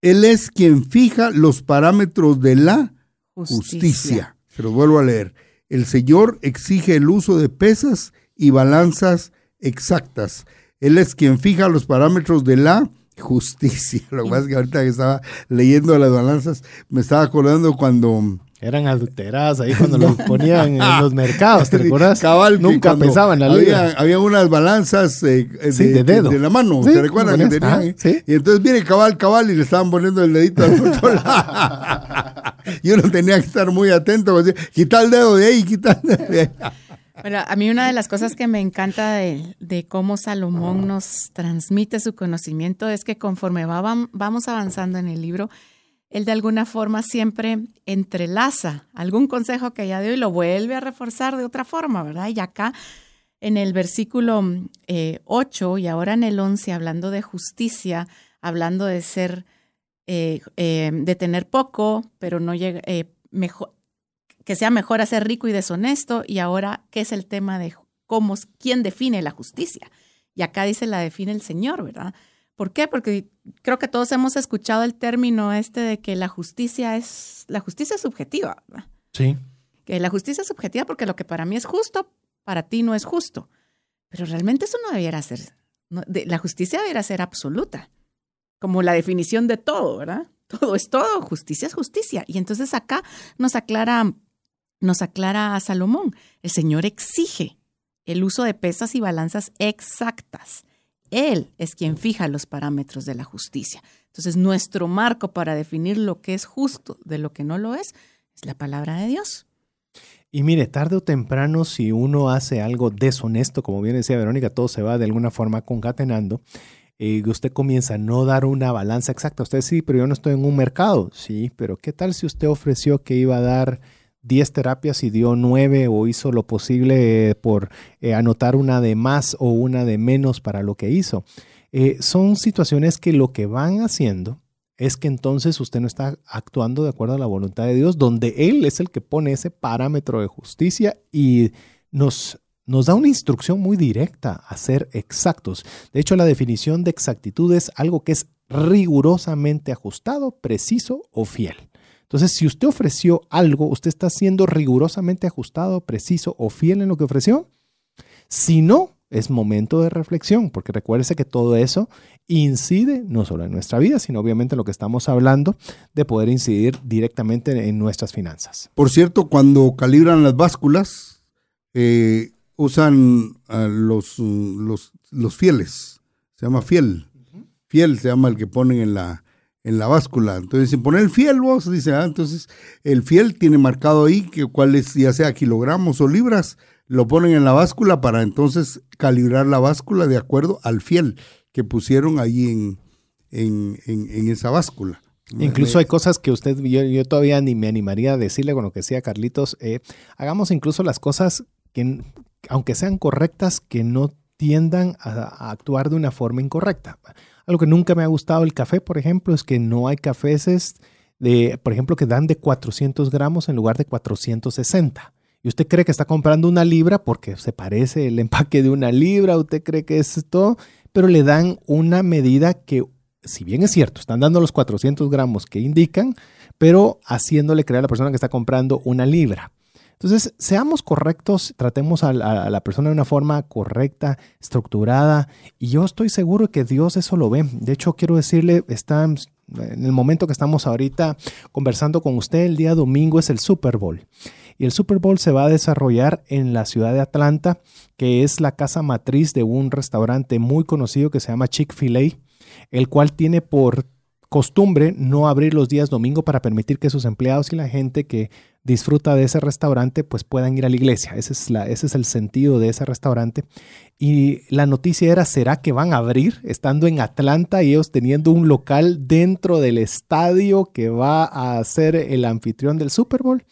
Él es quien fija los parámetros de la justicia. justicia. Se los vuelvo a leer. El Señor exige el uso de pesas y balanzas exactas. Él es quien fija los parámetros de la justicia. <laughs> Lo que pasa es que ahorita que estaba leyendo las balanzas, me estaba acordando cuando... Eran adulteradas ahí <laughs> cuando los ponían en los mercados, ¿te recuerdas? Cabal, Nunca pensaban en la había, había unas balanzas eh, de, de, la mano, ¿te recuerdan que tenían? Y entonces viene cabal, cabal y le estaban poniendo el dedito al otro <laughs> y uno tenía que estar muy atento, quita el dedo de ahí, quita el dedo de ahí. Bueno, a mí una de las cosas que me encanta de, cómo Salomón nos transmite su conocimiento es que conforme vamos avanzando en el libro, él de alguna forma siempre entrelaza algún consejo que ya dio y lo vuelve a reforzar de otra forma, ¿verdad? Y acá en el versículo 8 eh, y ahora en el 11, hablando de justicia, hablando de ser, eh, eh, de tener poco, pero no llega, mejor, que sea mejor hacer rico y deshonesto, y ahora, ¿qué es el tema de cómo, quién define la justicia? Y acá dice la define el Señor, ¿verdad? ¿Por qué? Porque creo que todos hemos escuchado el término este de que la justicia es, la justicia es subjetiva, ¿verdad? Sí. Que la justicia es subjetiva porque lo que para mí es justo, para ti no es justo. Pero realmente eso no debiera ser, la justicia debiera ser absoluta, como la definición de todo, ¿verdad? Todo es todo, justicia es justicia. Y entonces acá nos aclara nos aclara a Salomón, el Señor exige el uso de pesas y balanzas exactas. Él es quien fija los parámetros de la justicia. Entonces, nuestro marco para definir lo que es justo de lo que no lo es es la palabra de Dios. Y mire, tarde o temprano, si uno hace algo deshonesto, como bien decía Verónica, todo se va de alguna forma concatenando. y eh, usted comienza a no dar una balanza exacta. Usted sí, pero yo no estoy en un mercado. Sí, pero ¿qué tal si usted ofreció que iba a dar 10 terapias y dio 9 o hizo lo posible eh, por eh, anotar una de más o una de menos para lo que hizo. Eh, son situaciones que lo que van haciendo es que entonces usted no está actuando de acuerdo a la voluntad de Dios, donde Él es el que pone ese parámetro de justicia y nos, nos da una instrucción muy directa a ser exactos. De hecho, la definición de exactitud es algo que es rigurosamente ajustado, preciso o fiel. Entonces, si usted ofreció algo, usted está siendo rigurosamente ajustado, preciso o fiel en lo que ofreció. Si no, es momento de reflexión, porque recuérdese que todo eso incide no solo en nuestra vida, sino obviamente en lo que estamos hablando de poder incidir directamente en nuestras finanzas. Por cierto, cuando calibran las básculas, eh, usan los, los, los, fieles, se llama fiel, fiel se llama el que ponen en la, en la báscula. Entonces, sin poner el fiel, vos dice, ah, entonces el fiel tiene marcado ahí que cuál es, ya sea kilogramos o libras, lo ponen en la báscula para entonces calibrar la báscula de acuerdo al fiel que pusieron ahí en, en, esa báscula. Incluso hay cosas que usted, yo, todavía ni me animaría a decirle con lo que decía Carlitos, eh, hagamos incluso las cosas que, aunque sean correctas, que no tiendan a, actuar de una forma incorrecta. Algo que nunca me ha gustado el café, por ejemplo, es que no hay cafés de, por ejemplo, que dan de 400 gramos en lugar de 460 y usted cree que está comprando una libra porque se parece el empaque de una libra, usted cree que es todo, pero le dan una medida que, si bien es cierto, están dando los 400 gramos que indican, pero haciéndole creer a la persona que está comprando una libra. Entonces, seamos correctos, tratemos a la, persona de una forma correcta, estructurada, y yo estoy seguro que Dios eso lo ve. De hecho, quiero decirle, está en el momento que estamos ahorita conversando con usted, el día domingo es el Super Bowl. Y el Super Bowl se va a desarrollar en la ciudad de Atlanta, que es la casa matriz de un restaurante muy conocido que se llama Chick-fil-A, el cual tiene por costumbre no abrir los días domingo para permitir que sus empleados y la gente que disfruta de ese restaurante pues puedan ir a la iglesia. Ese es, la, ese es el sentido de ese restaurante. Y la noticia era, ¿será que van a abrir estando en Atlanta y ellos teniendo un local dentro del estadio que va a ser el anfitrión del Super Bowl?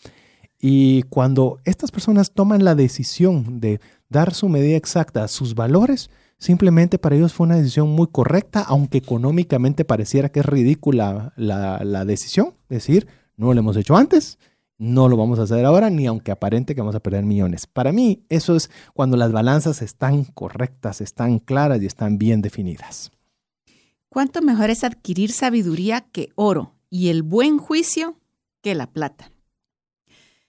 Y cuando estas personas toman la decisión de dar su medida exacta a sus valores, simplemente para ellos fue una decisión muy correcta, aunque económicamente pareciera que es ridícula la, decisión. Es decir, no lo hemos hecho antes, no lo vamos a hacer ahora, ni aunque aparente que vamos a perder millones. Para mí, eso es cuando las balanzas están correctas, están claras y están bien definidas. ¿Cuánto mejor es adquirir sabiduría que oro y el buen juicio que la plata?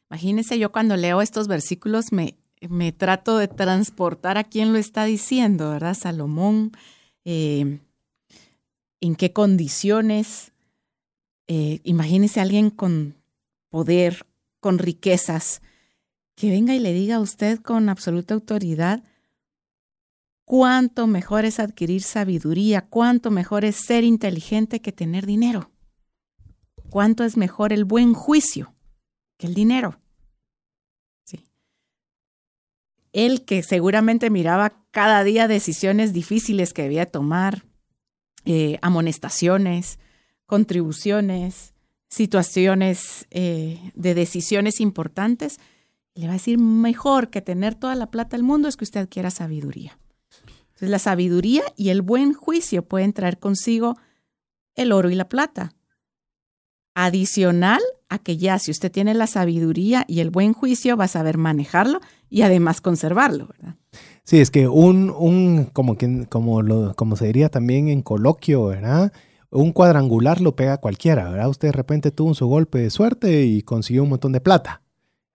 Imagínense, yo cuando leo estos versículos me, me trato de transportar a quien lo está diciendo, ¿verdad? Salomón, eh, en qué condiciones. Eh, imagínese a alguien con poder, con riquezas, que venga y le diga a usted con absoluta autoridad cuánto mejor es adquirir sabiduría, cuánto mejor es ser inteligente que tener dinero, cuánto es mejor el buen juicio que el dinero. Él que seguramente miraba cada día decisiones difíciles que debía tomar, eh, amonestaciones, contribuciones, situaciones eh, de decisiones importantes, le va a decir, mejor que tener toda la plata del mundo es que usted adquiera sabiduría. Entonces, la sabiduría y el buen juicio pueden traer consigo el oro y la plata. Adicional que ya si usted tiene la sabiduría y el buen juicio, va a saber manejarlo y además conservarlo, ¿verdad? Sí, es que un, un como, que, como, lo, como se diría también en coloquio, ¿verdad? Un cuadrangular lo pega cualquiera, ¿verdad? Usted de repente tuvo su golpe de suerte y consiguió un montón de plata.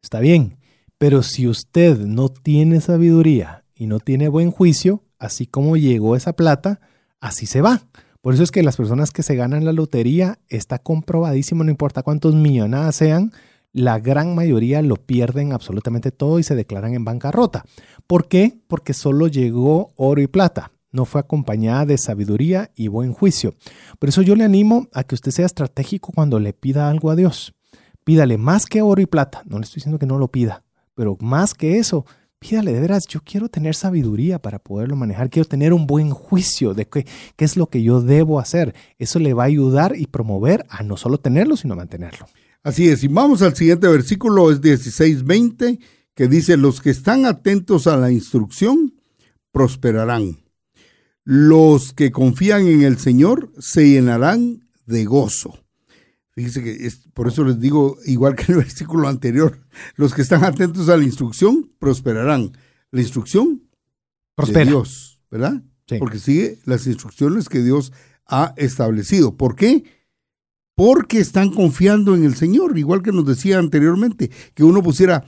Está bien, pero si usted no tiene sabiduría y no tiene buen juicio, así como llegó esa plata, así se va. Por eso es que las personas que se ganan la lotería está comprobadísimo, no importa cuántos millonadas sean, la gran mayoría lo pierden absolutamente todo y se declaran en bancarrota. ¿Por qué? Porque solo llegó oro y plata. No fue acompañada de sabiduría y buen juicio. Por eso yo le animo a que usted sea estratégico cuando le pida algo a Dios. Pídale más que oro y plata. No le estoy diciendo que no lo pida, pero más que eso, pídale de veras, yo quiero tener sabiduría para poderlo manejar, quiero tener un buen juicio de qué, qué es lo que yo debo hacer. Eso le va a ayudar y promover a no solo tenerlo, sino mantenerlo. Así es, y vamos al siguiente versículo, es 16:20, que dice, los que están atentos a la instrucción prosperarán. Los que confían en el Señor se llenarán de gozo. Fíjese que es, por eso les digo, igual que en el <laughs> versículo anterior, los que están atentos a la instrucción prosperarán. La instrucción Prospera. de Dios, ¿verdad? Sí. Porque sigue las instrucciones que Dios ha establecido. ¿Por qué? Porque están confiando en el Señor, igual que nos decía anteriormente, que uno pusiera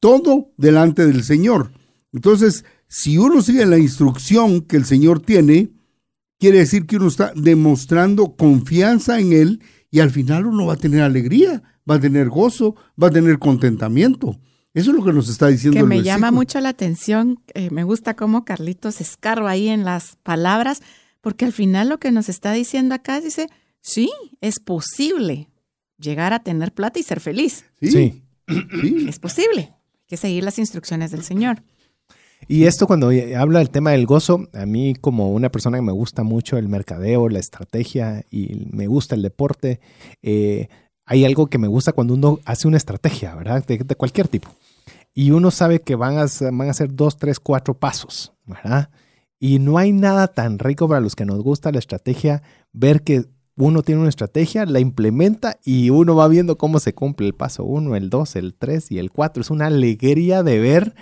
todo delante del Señor. Entonces, si uno sigue la instrucción que el Señor tiene, quiere decir que uno está demostrando confianza en Él y al final uno va a tener alegría, va a tener gozo, va a tener contentamiento. Eso es lo que nos está diciendo que el me llama mucho la atención, eh, me gusta cómo Carlitos escarba ahí en las palabras, porque al final lo que nos está diciendo acá dice, sí, es posible llegar a tener plata y ser feliz. Sí, Sí. sí. Es posible. Hay que seguir las instrucciones del Señor. Y esto cuando habla del tema del gozo, a mí como una persona que me gusta mucho el mercadeo, la estrategia y me gusta el deporte, eh, hay algo que me gusta cuando uno hace una estrategia, ¿verdad? De, cualquier tipo. Y uno sabe que van a, van a ser dos, tres, cuatro pasos, ¿verdad? Y no hay nada tan rico para los que nos gusta la estrategia, ver que uno tiene una estrategia, la implementa y uno va viendo cómo se cumple el paso uno, el dos, el tres y el cuatro. Es una alegría de ver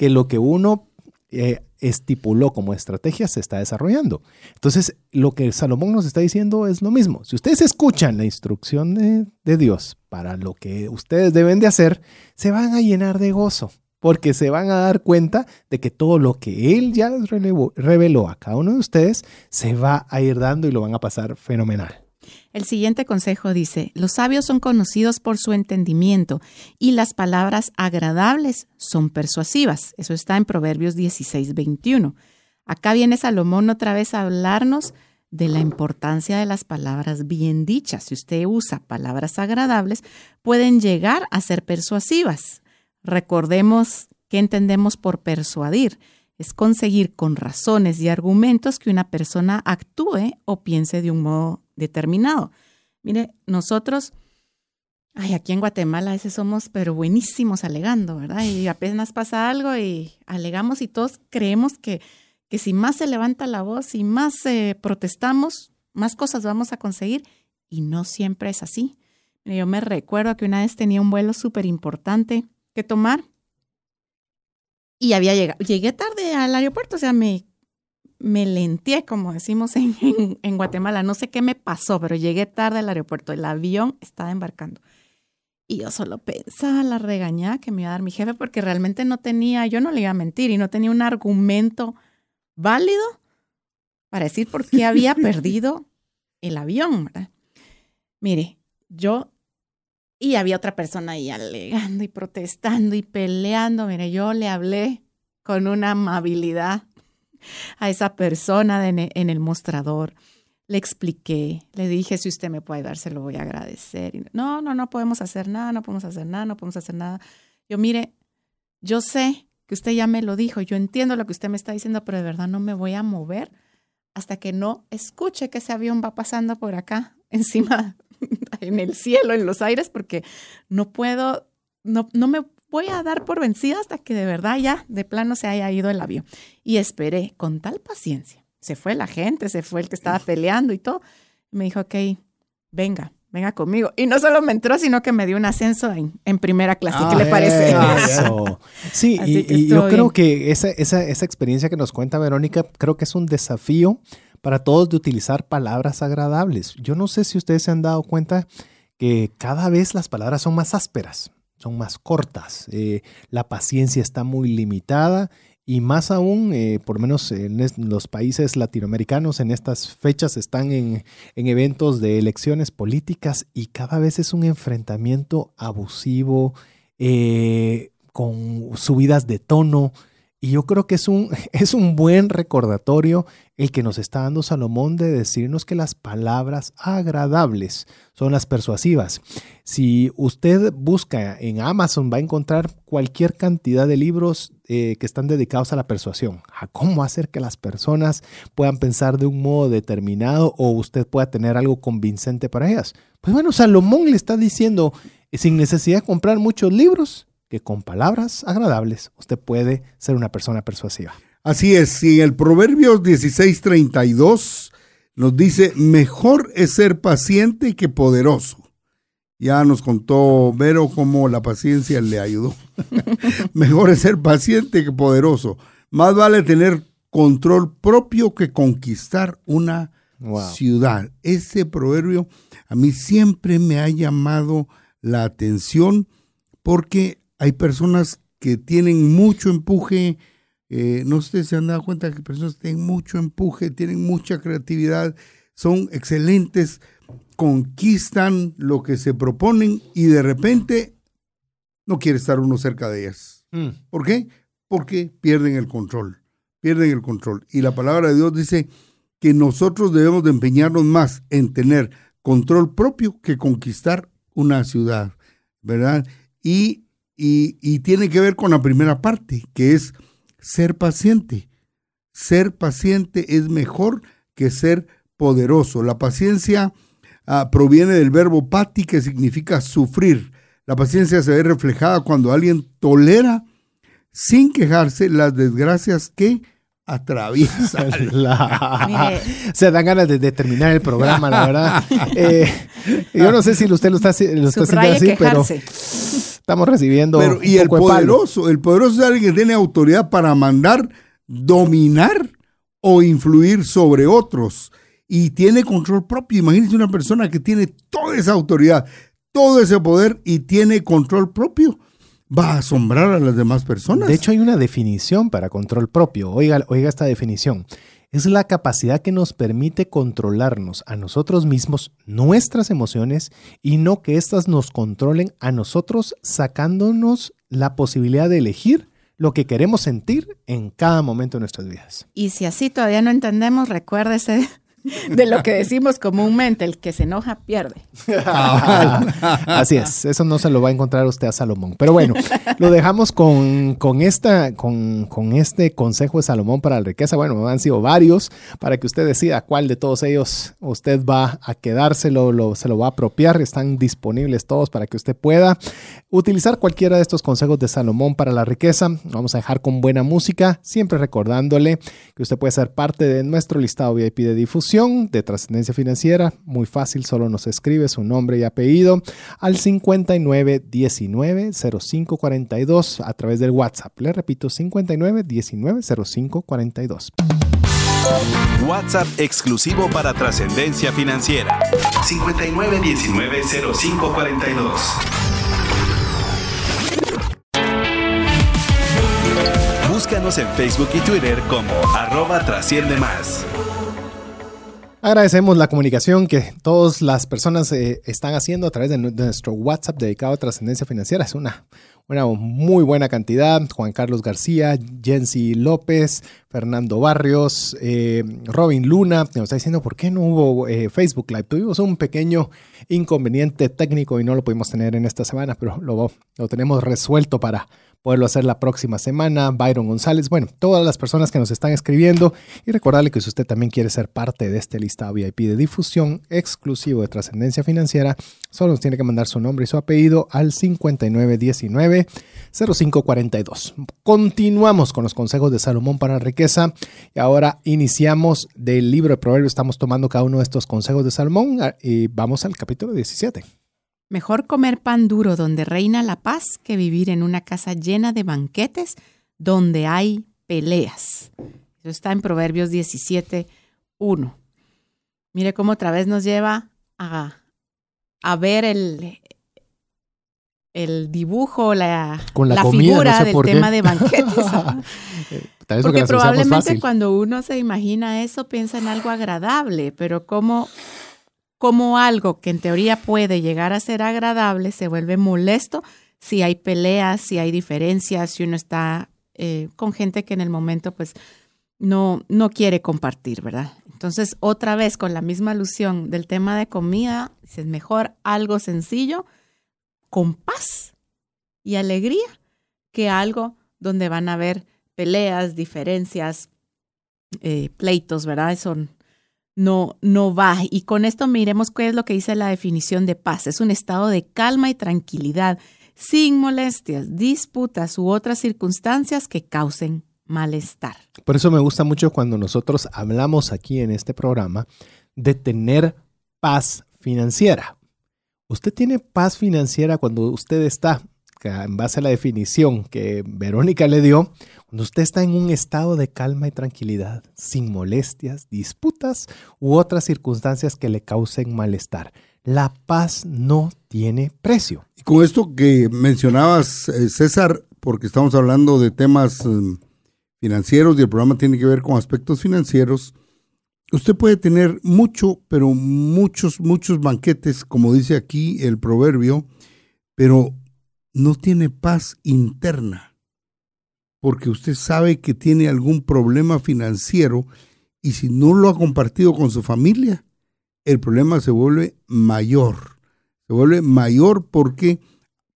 que lo que uno eh, estipuló como estrategia se está desarrollando. Entonces, lo que Salomón nos está diciendo es lo mismo. Si ustedes escuchan la instrucción de, Dios para lo que ustedes deben de hacer, se van a llenar de gozo, porque se van a dar cuenta de que todo lo que Él ya les reveló a cada uno de ustedes se va a ir dando y lo van a pasar fenomenal. El siguiente consejo dice, los sabios son conocidos por su entendimiento y las palabras agradables son persuasivas. Eso está en Proverbios 16, 21. Acá viene Salomón otra vez a hablarnos de la importancia de las palabras bien dichas. Si usted usa palabras agradables, pueden llegar a ser persuasivas. Recordemos qué entendemos por persuadir. Es conseguir con razones y argumentos que una persona actúe o piense de un modo determinado. Mire, nosotros, ay, aquí en Guatemala a veces somos, pero buenísimos alegando, ¿verdad? Y apenas pasa algo y alegamos y todos creemos que, que si más se levanta la voz y más eh, protestamos, más cosas vamos a conseguir. Y no siempre es así. Yo me recuerdo que una vez tenía un vuelo súper importante que tomar y había llegado, llegué tarde al aeropuerto, o sea, me, me lenteé, como decimos en, en, en, Guatemala. No sé qué me pasó, pero llegué tarde al aeropuerto. El avión estaba embarcando. Y yo solo pensaba la regañada que me iba a dar mi jefe porque realmente no tenía, yo no le iba a mentir y no tenía un argumento válido para decir por qué había <laughs> perdido el avión, ¿verdad? Mire, yo y había otra persona ahí alegando y protestando y peleando. Mire, yo le hablé con una amabilidad a esa persona de, en el mostrador. Le expliqué, le dije, si usted me puede ayudar, se lo voy a agradecer. Y, no, no, no podemos hacer nada, no podemos hacer nada, no podemos hacer nada. Yo, mire, yo sé que usted ya me lo dijo, yo entiendo lo que usted me está diciendo, pero de verdad no me voy a mover hasta que no escuche que ese avión va pasando por acá, <laughs> encima, en el cielo, en los aires, porque no puedo, no, no me voy a dar por vencida hasta que de verdad ya de plano se haya ido el avión. Y esperé con tal paciencia. Se fue la gente, se fue el que estaba peleando y todo. Me dijo, ok, venga, venga conmigo. Y no solo me entró, sino que me dio un ascenso en, en primera clase. Ah, ¿Qué le parece? Eso. Sí, <laughs> y, y yo bien. creo que esa, esa, esa experiencia que nos cuenta Verónica, creo que es un desafío para todos de utilizar palabras agradables. Yo no sé si ustedes se han dado cuenta que cada vez las palabras son más ásperas, son más cortas, eh, la paciencia está muy limitada y más aún, eh, por lo menos en los países latinoamericanos, en estas fechas están en, en, eventos de elecciones políticas y cada vez es un enfrentamiento abusivo, eh, con subidas de tono. Y yo creo que es un, <laughs> es un buen recordatorio el que nos está dando Salomón de decirnos que las palabras agradables son las persuasivas. Si usted busca en Amazon va a encontrar cualquier cantidad de libros eh, que están dedicados a la persuasión, a cómo hacer que las personas puedan pensar de un modo determinado o usted pueda tener algo convincente para ellas. Pues bueno, Salomón le está diciendo, sin necesidad de comprar muchos libros, que con palabras agradables usted puede ser una persona persuasiva. Así es, y en el Proverbios 16:32 nos dice, mejor es ser paciente que poderoso. Ya nos contó Vero cómo la paciencia le ayudó. <laughs> mejor es ser paciente que poderoso. Más vale tener control propio que conquistar una ciudad. Ese proverbio a mí siempre me ha llamado la atención porque hay personas que tienen mucho empuje. Eh, no sé si se han dado cuenta que personas tienen mucho empuje, tienen mucha creatividad, son excelentes, conquistan lo que se proponen y de repente no quiere estar uno cerca de ellas. Mm. ¿Por qué? Porque pierden el control, pierden el control. Y la palabra de Dios dice que nosotros debemos de empeñarnos más en tener control propio que conquistar una ciudad, ¿verdad? Y, y, tiene que ver con la primera parte, que es ser paciente. Ser paciente es mejor que ser poderoso. La paciencia ah, proviene del verbo pati, que significa sufrir. La paciencia se ve reflejada cuando alguien tolera sin quejarse las desgracias que atraviesa. <laughs> <laughs> Se dan ganas de, terminar el programa, la verdad. <laughs> Eh, yo no sé si usted lo está, lo está haciendo así, pero estamos recibiendo. Pero, y el poderoso, el poderoso es alguien que tiene autoridad para mandar, dominar o influir sobre otros. Y tiene control propio. Imagínese una persona que tiene toda esa autoridad, todo ese poder y tiene control propio va a asombrar a las demás personas. De hecho, hay una definición para control propio. Oiga, oiga esta definición. Es la capacidad que nos permite controlarnos a nosotros mismos, nuestras emociones, y no que éstas nos controlen a nosotros, sacándonos la posibilidad de elegir lo que queremos sentir en cada momento de nuestras vidas. Y si así todavía no entendemos, recuérdese <laughs> de lo que decimos comúnmente, el que se enoja pierde. Así es, eso no se lo va a encontrar usted a Salomón. Pero bueno, lo dejamos con, esta, con, este consejo de Salomón para la riqueza. Bueno, han sido varios para que usted decida cuál de todos ellos usted va a quedárselo, lo, se lo va a apropiar. Están disponibles todos para que usted pueda utilizar cualquiera de estos consejos de Salomón para la riqueza. Vamos a dejar con buena música, siempre recordándole que usted puede ser parte de nuestro listado VIP de difusión de trascendencia financiera, muy fácil, solo nos escribe su nombre y apellido al 5919 0542 a través del WhatsApp. Le repito, 5919 0542. WhatsApp exclusivo para trascendencia financiera. 5919 0542. Búscanos en Facebook y Twitter como arroba trasciende más. Agradecemos la comunicación que todas las personas eh, están haciendo a través de, nuestro WhatsApp dedicado a trascendencia financiera. Es una, una muy buena cantidad. Juan Carlos García, Jensi López, Fernando Barrios, eh, Robin Luna, nos está diciendo por qué no hubo eh, Facebook Live. Tuvimos un pequeño inconveniente técnico y no lo pudimos tener en esta semana, pero lo, lo tenemos resuelto para poderlo hacer la próxima semana. Byron González, bueno, todas las personas que nos están escribiendo y recordarle que si usted también quiere ser parte de este listado VIP de difusión exclusivo de trascendencia financiera, solo nos tiene que mandar su nombre y su apellido al 5919 0542. Continuamos con los consejos de Salomón para la riqueza y ahora iniciamos del libro de Proverbios. Estamos tomando cada uno de estos consejos de Salomón y vamos al capítulo 17. Mejor comer pan duro donde reina la paz que vivir en una casa llena de banquetes donde hay peleas. Eso está en Proverbios 17, 1. Mire cómo otra vez nos lleva a, a ver el, el dibujo, la, la, figura del tema de banquetes. <laughs> <laughs> Porque probablemente cuando uno se imagina eso piensa en algo agradable, pero como como algo que en teoría puede llegar a ser agradable se vuelve molesto si hay peleas, si hay diferencias, si uno está eh, con gente que en el momento pues no, no quiere compartir, ¿verdad? Entonces, otra vez con la misma alusión del tema de comida, es mejor algo sencillo, con paz y alegría, que algo donde van a haber peleas, diferencias, eh, pleitos, ¿verdad? Son no, no va. Y con esto miremos qué es lo que dice la definición de paz. Es un estado de calma y tranquilidad, sin molestias, disputas u otras circunstancias que causen malestar. Por eso me gusta mucho cuando nosotros hablamos aquí en este programa de tener paz financiera. Usted tiene paz financiera cuando usted está, en base a la definición que Verónica le dio, cuando usted está en un estado de calma y tranquilidad, sin molestias, disputas u otras circunstancias que le causen malestar. La paz no tiene precio. Y con esto que mencionabas, eh, César, porque estamos hablando de temas em, financieros y el programa tiene que ver con aspectos financieros, usted puede tener mucho, pero muchos, muchos banquetes, como dice aquí el proverbio, pero no tiene paz interna porque usted sabe que tiene algún problema financiero y si no lo ha compartido con su familia, el problema se vuelve mayor. Se vuelve mayor porque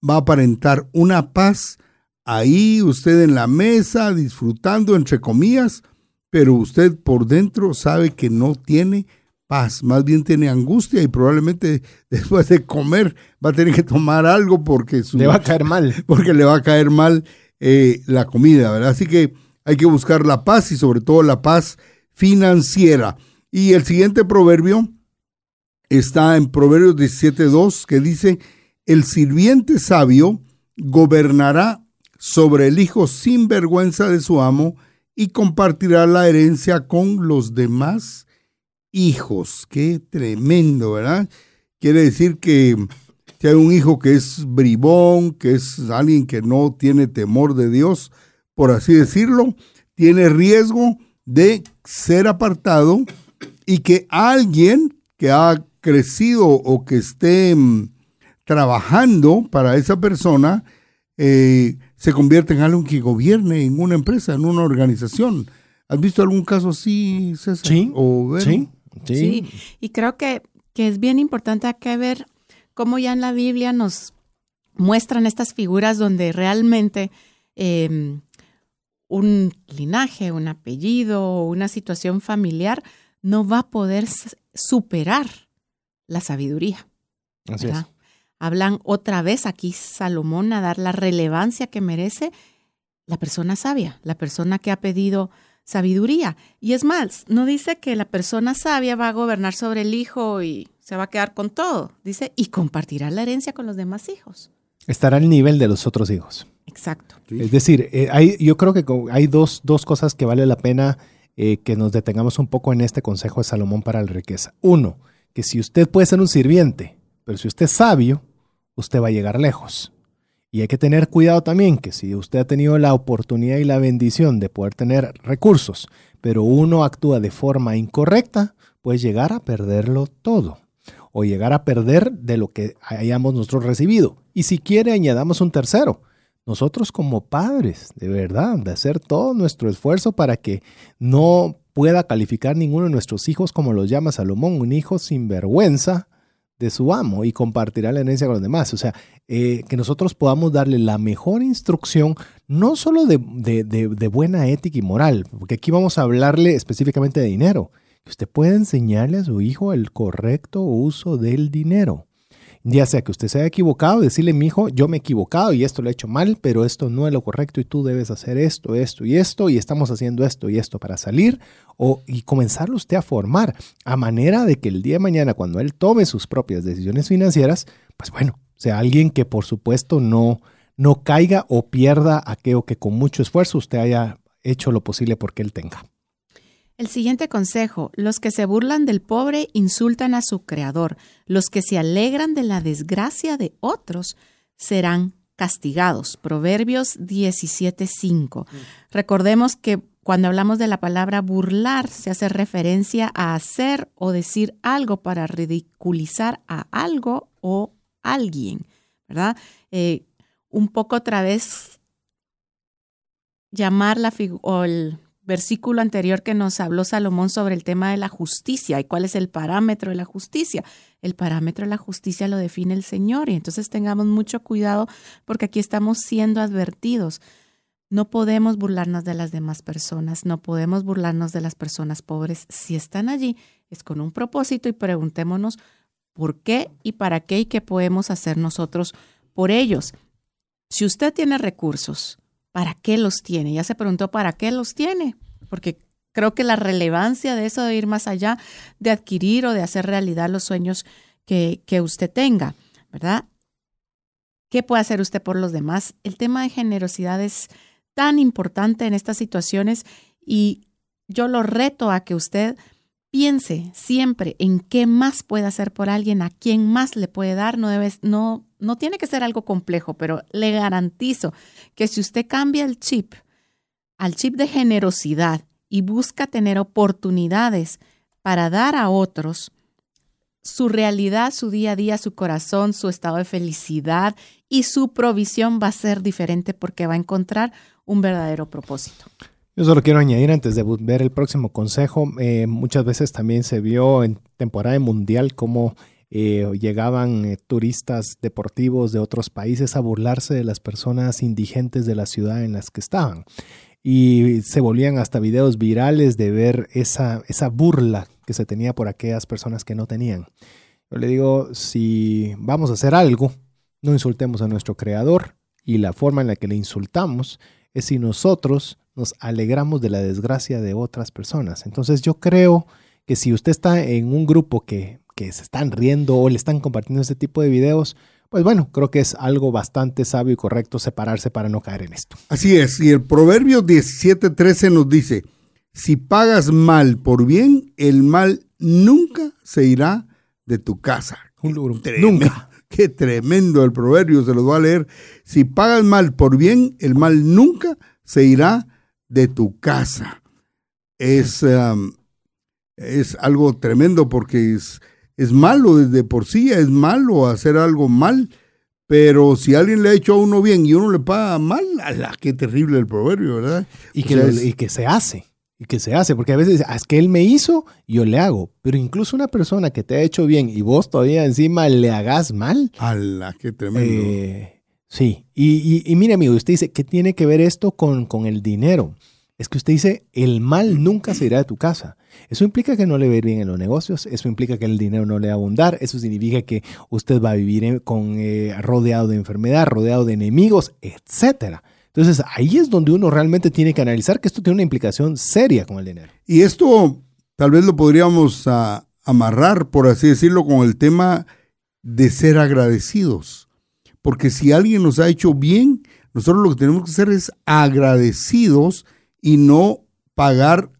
va a aparentar una paz ahí, usted en la mesa, disfrutando, entre comillas, pero usted por dentro sabe que no tiene paz, más bien tiene angustia y probablemente <laughs> después de comer va a tener que tomar algo porque le va a caer <laughs> mal. Porque le va a caer mal eh, la comida, ¿verdad? Así que hay que buscar la paz y sobre todo la paz financiera. Y el siguiente proverbio está en Proverbios 17.2 que dice, el sirviente sabio gobernará sobre el hijo sin vergüenza de su amo y compartirá la herencia con los demás hijos. Qué tremendo, ¿verdad? Quiere decir que si hay un hijo que es bribón, que es alguien que no tiene temor de Dios, por así decirlo, tiene riesgo de ser apartado y que alguien que ha crecido o que esté mm, trabajando para esa persona eh, se convierta en alguien que gobierne en una empresa, en una organización. ¿Has visto algún caso así, César? Sí, sí, sí, sí. Y creo que, que es bien importante que ver como ya en la Biblia nos muestran estas figuras donde realmente em, un linaje, un apellido, una situación familiar no va a poder superar la sabiduría. Así es. Hablan otra vez aquí Salomón a dar la relevancia que merece la persona sabia, la persona que ha pedido sabiduría. Y es más, no dice que la persona sabia va a gobernar sobre el hijo y se va a quedar con todo. Dice, y compartirá la herencia con los demás hijos. Estará al nivel de los otros hijos. Exacto. Es decir, eh, hay, yo creo que hay dos, dos cosas que vale la pena eh, que nos detengamos un poco en este consejo de Salomón para la riqueza. Uno, que si usted puede ser un sirviente, pero si usted es sabio, usted va a llegar lejos. Y hay que tener cuidado también que si usted ha tenido la oportunidad y la bendición de poder tener recursos, pero uno actúa de forma incorrecta, puede llegar a perderlo todo o llegar a perder de lo que hayamos nosotros recibido. Y si quiere, añadamos un tercero. Nosotros como padres, de verdad, de hacer todo nuestro esfuerzo para que no pueda calificar ninguno de nuestros hijos, como los llama Salomón, un hijo sin vergüenza, de su amo y compartirá la herencia con los demás. O sea, eh, que nosotros podamos darle la mejor instrucción, no solo de, de, buena ética y moral, porque aquí vamos a hablarle específicamente de dinero, usted puede enseñarle a su hijo el correcto uso del dinero. Ya sea que usted se haya equivocado, decirle, mi hijo, yo me he equivocado y esto lo he hecho mal, pero esto no es lo correcto y tú debes hacer esto, esto y esto, y estamos haciendo esto y esto para salir, o, y comenzarlo usted a formar a manera de que el día de mañana, cuando él tome sus propias decisiones financieras, pues bueno, sea alguien que por supuesto no, no caiga o pierda aquello que con mucho esfuerzo usted haya hecho lo posible porque él tenga. El siguiente consejo, los que se burlan del pobre insultan a su creador, los que se alegran de la desgracia de otros serán castigados. Proverbios 17:5. Recordemos que cuando hablamos de la palabra burlar, se hace referencia a hacer o decir algo para ridiculizar a algo o alguien, ¿verdad? Eh, un poco otra vez llamar la el versículo anterior que nos habló Salomón sobre el tema de la justicia y cuál es el parámetro de la justicia. El parámetro de la justicia lo define el Señor y entonces tengamos mucho cuidado porque aquí estamos siendo advertidos. No podemos burlarnos de las demás personas, no podemos burlarnos de las personas pobres. Si están allí, es con un propósito y preguntémonos por qué y para qué y qué podemos hacer nosotros por ellos. Si usted tiene recursos, ¿para qué los tiene? Ya se preguntó, ¿para qué los tiene? Porque creo que la relevancia de eso de ir más allá, de adquirir o de hacer realidad los sueños que, que usted tenga, ¿verdad? ¿Qué puede hacer usted por los demás? El tema de generosidad es tan importante en estas situaciones y yo lo reto a que usted piense siempre en qué más puede hacer por alguien, a quién más le puede dar. No, debes, no, no tiene que ser algo complejo, pero le garantizo que si usted cambia el chip al chip de generosidad y busca tener oportunidades para dar a otros, su realidad, su día a día, su corazón, su estado de felicidad y su provisión va a ser diferente porque va a encontrar un verdadero propósito. Yo solo quiero añadir antes de ver el próximo consejo, eh, muchas veces también se vio en temporada mundial cómo eh, llegaban eh, turistas deportivos de otros países a burlarse de las personas indigentes de la ciudad en las que estaban. Y se volvían hasta videos virales de ver esa, esa burla que se tenía por aquellas personas que no tenían. Yo le digo, si vamos a hacer algo, no insultemos a nuestro creador y la forma en la que le insultamos es si nosotros nos alegramos de la desgracia de otras personas. Entonces yo creo que si usted está en un grupo que, que se están riendo o le están compartiendo este tipo de videos, pues bueno, creo que es algo bastante sabio y correcto separarse para no caer en esto. Así es, y el Proverbio 17:13 nos dice, si pagas mal por bien, el mal nunca se irá de tu casa. nunca. Qué tremendo el proverbio, se lo voy a leer. Si pagas mal por bien, el mal nunca se irá de tu casa. Es, es algo tremendo porque es, es malo desde por sí, es malo hacer algo mal. Pero si alguien le ha hecho a uno bien y uno le paga mal, ¡ala! qué terrible el proverbio, ¿verdad? Y, que, y que se hace y que se hace, porque a veces ah, es que él me hizo, yo le hago, pero incluso una persona que te ha hecho bien y vos todavía encima le hagas mal. ¡Hala, qué tremendo! Eh, sí, y, y, mire amigo, usted dice, ¿qué tiene que ver esto con, con el dinero? Es que usted dice, el mal nunca se irá de tu casa. Eso implica que no le va a ir bien en los negocios, eso implica que el dinero no le va a abundar, eso significa que usted va a vivir con, eh, rodeado de enfermedad, rodeado de enemigos, etcétera. Entonces ahí es donde uno realmente tiene que analizar que esto tiene una implicación seria con el dinero. Y esto tal vez lo podríamos ah, amarrar, por así decirlo, con el tema de ser agradecidos. Porque si alguien nos ha hecho bien, nosotros lo que tenemos que hacer es agradecidos y no pagar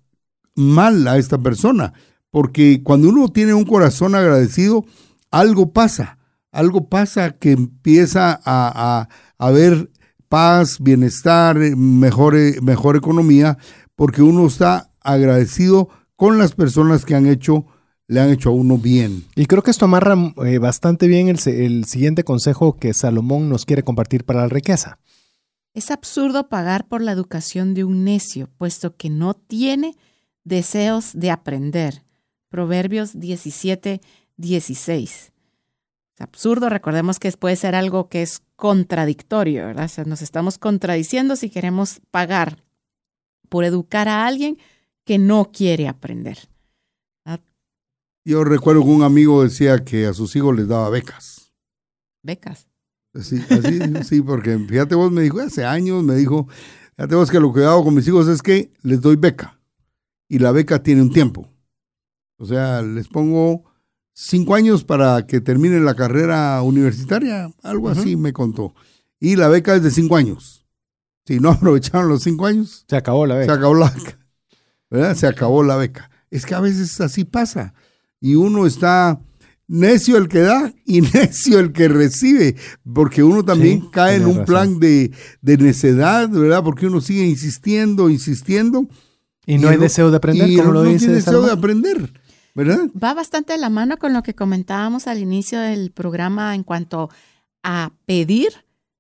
mal a esta persona. Porque cuando uno tiene un corazón agradecido, algo pasa, algo pasa que empieza a, a, a ver paz, bienestar, mejor, mejor economía, porque uno está agradecido con las personas que han hecho, le han hecho a uno bien. Y creo que esto amarra eh, bastante bien el, el siguiente consejo que Salomón nos quiere compartir para la riqueza. Es absurdo pagar por la educación de un necio, puesto que no tiene deseos de aprender. Proverbios 17, 16. Es absurdo, recordemos que puede ser algo que es contradictorio, ¿verdad? O sea, nos estamos contradiciendo si queremos pagar por educar a alguien que no quiere aprender. Yo recuerdo que un amigo decía que a sus hijos les daba becas. ¿Becas? Sí, así, sí, porque fíjate vos, me dijo hace años, me dijo, fíjate vos que lo que hago con mis hijos es que les doy beca. Y la beca tiene un tiempo. O sea, les pongo cinco años para que termine la carrera universitaria, algo así me contó. Y la beca es de cinco años. Si no <laughs> aprovecharon los cinco años, se acabó la beca. Se acabó la beca. ¿verdad? Se acabó la beca. Es que a veces así pasa. Y uno está necio el que da y <laughs> necio el que recibe, porque uno también cae en un plan de, necedad, ¿verdad? Porque uno sigue insistiendo, insistiendo. Y no hay deseo de aprender, como lo dice. No tiene deseo de aprender. Va bastante de la mano con lo que comentábamos al inicio del programa en cuanto a pedir,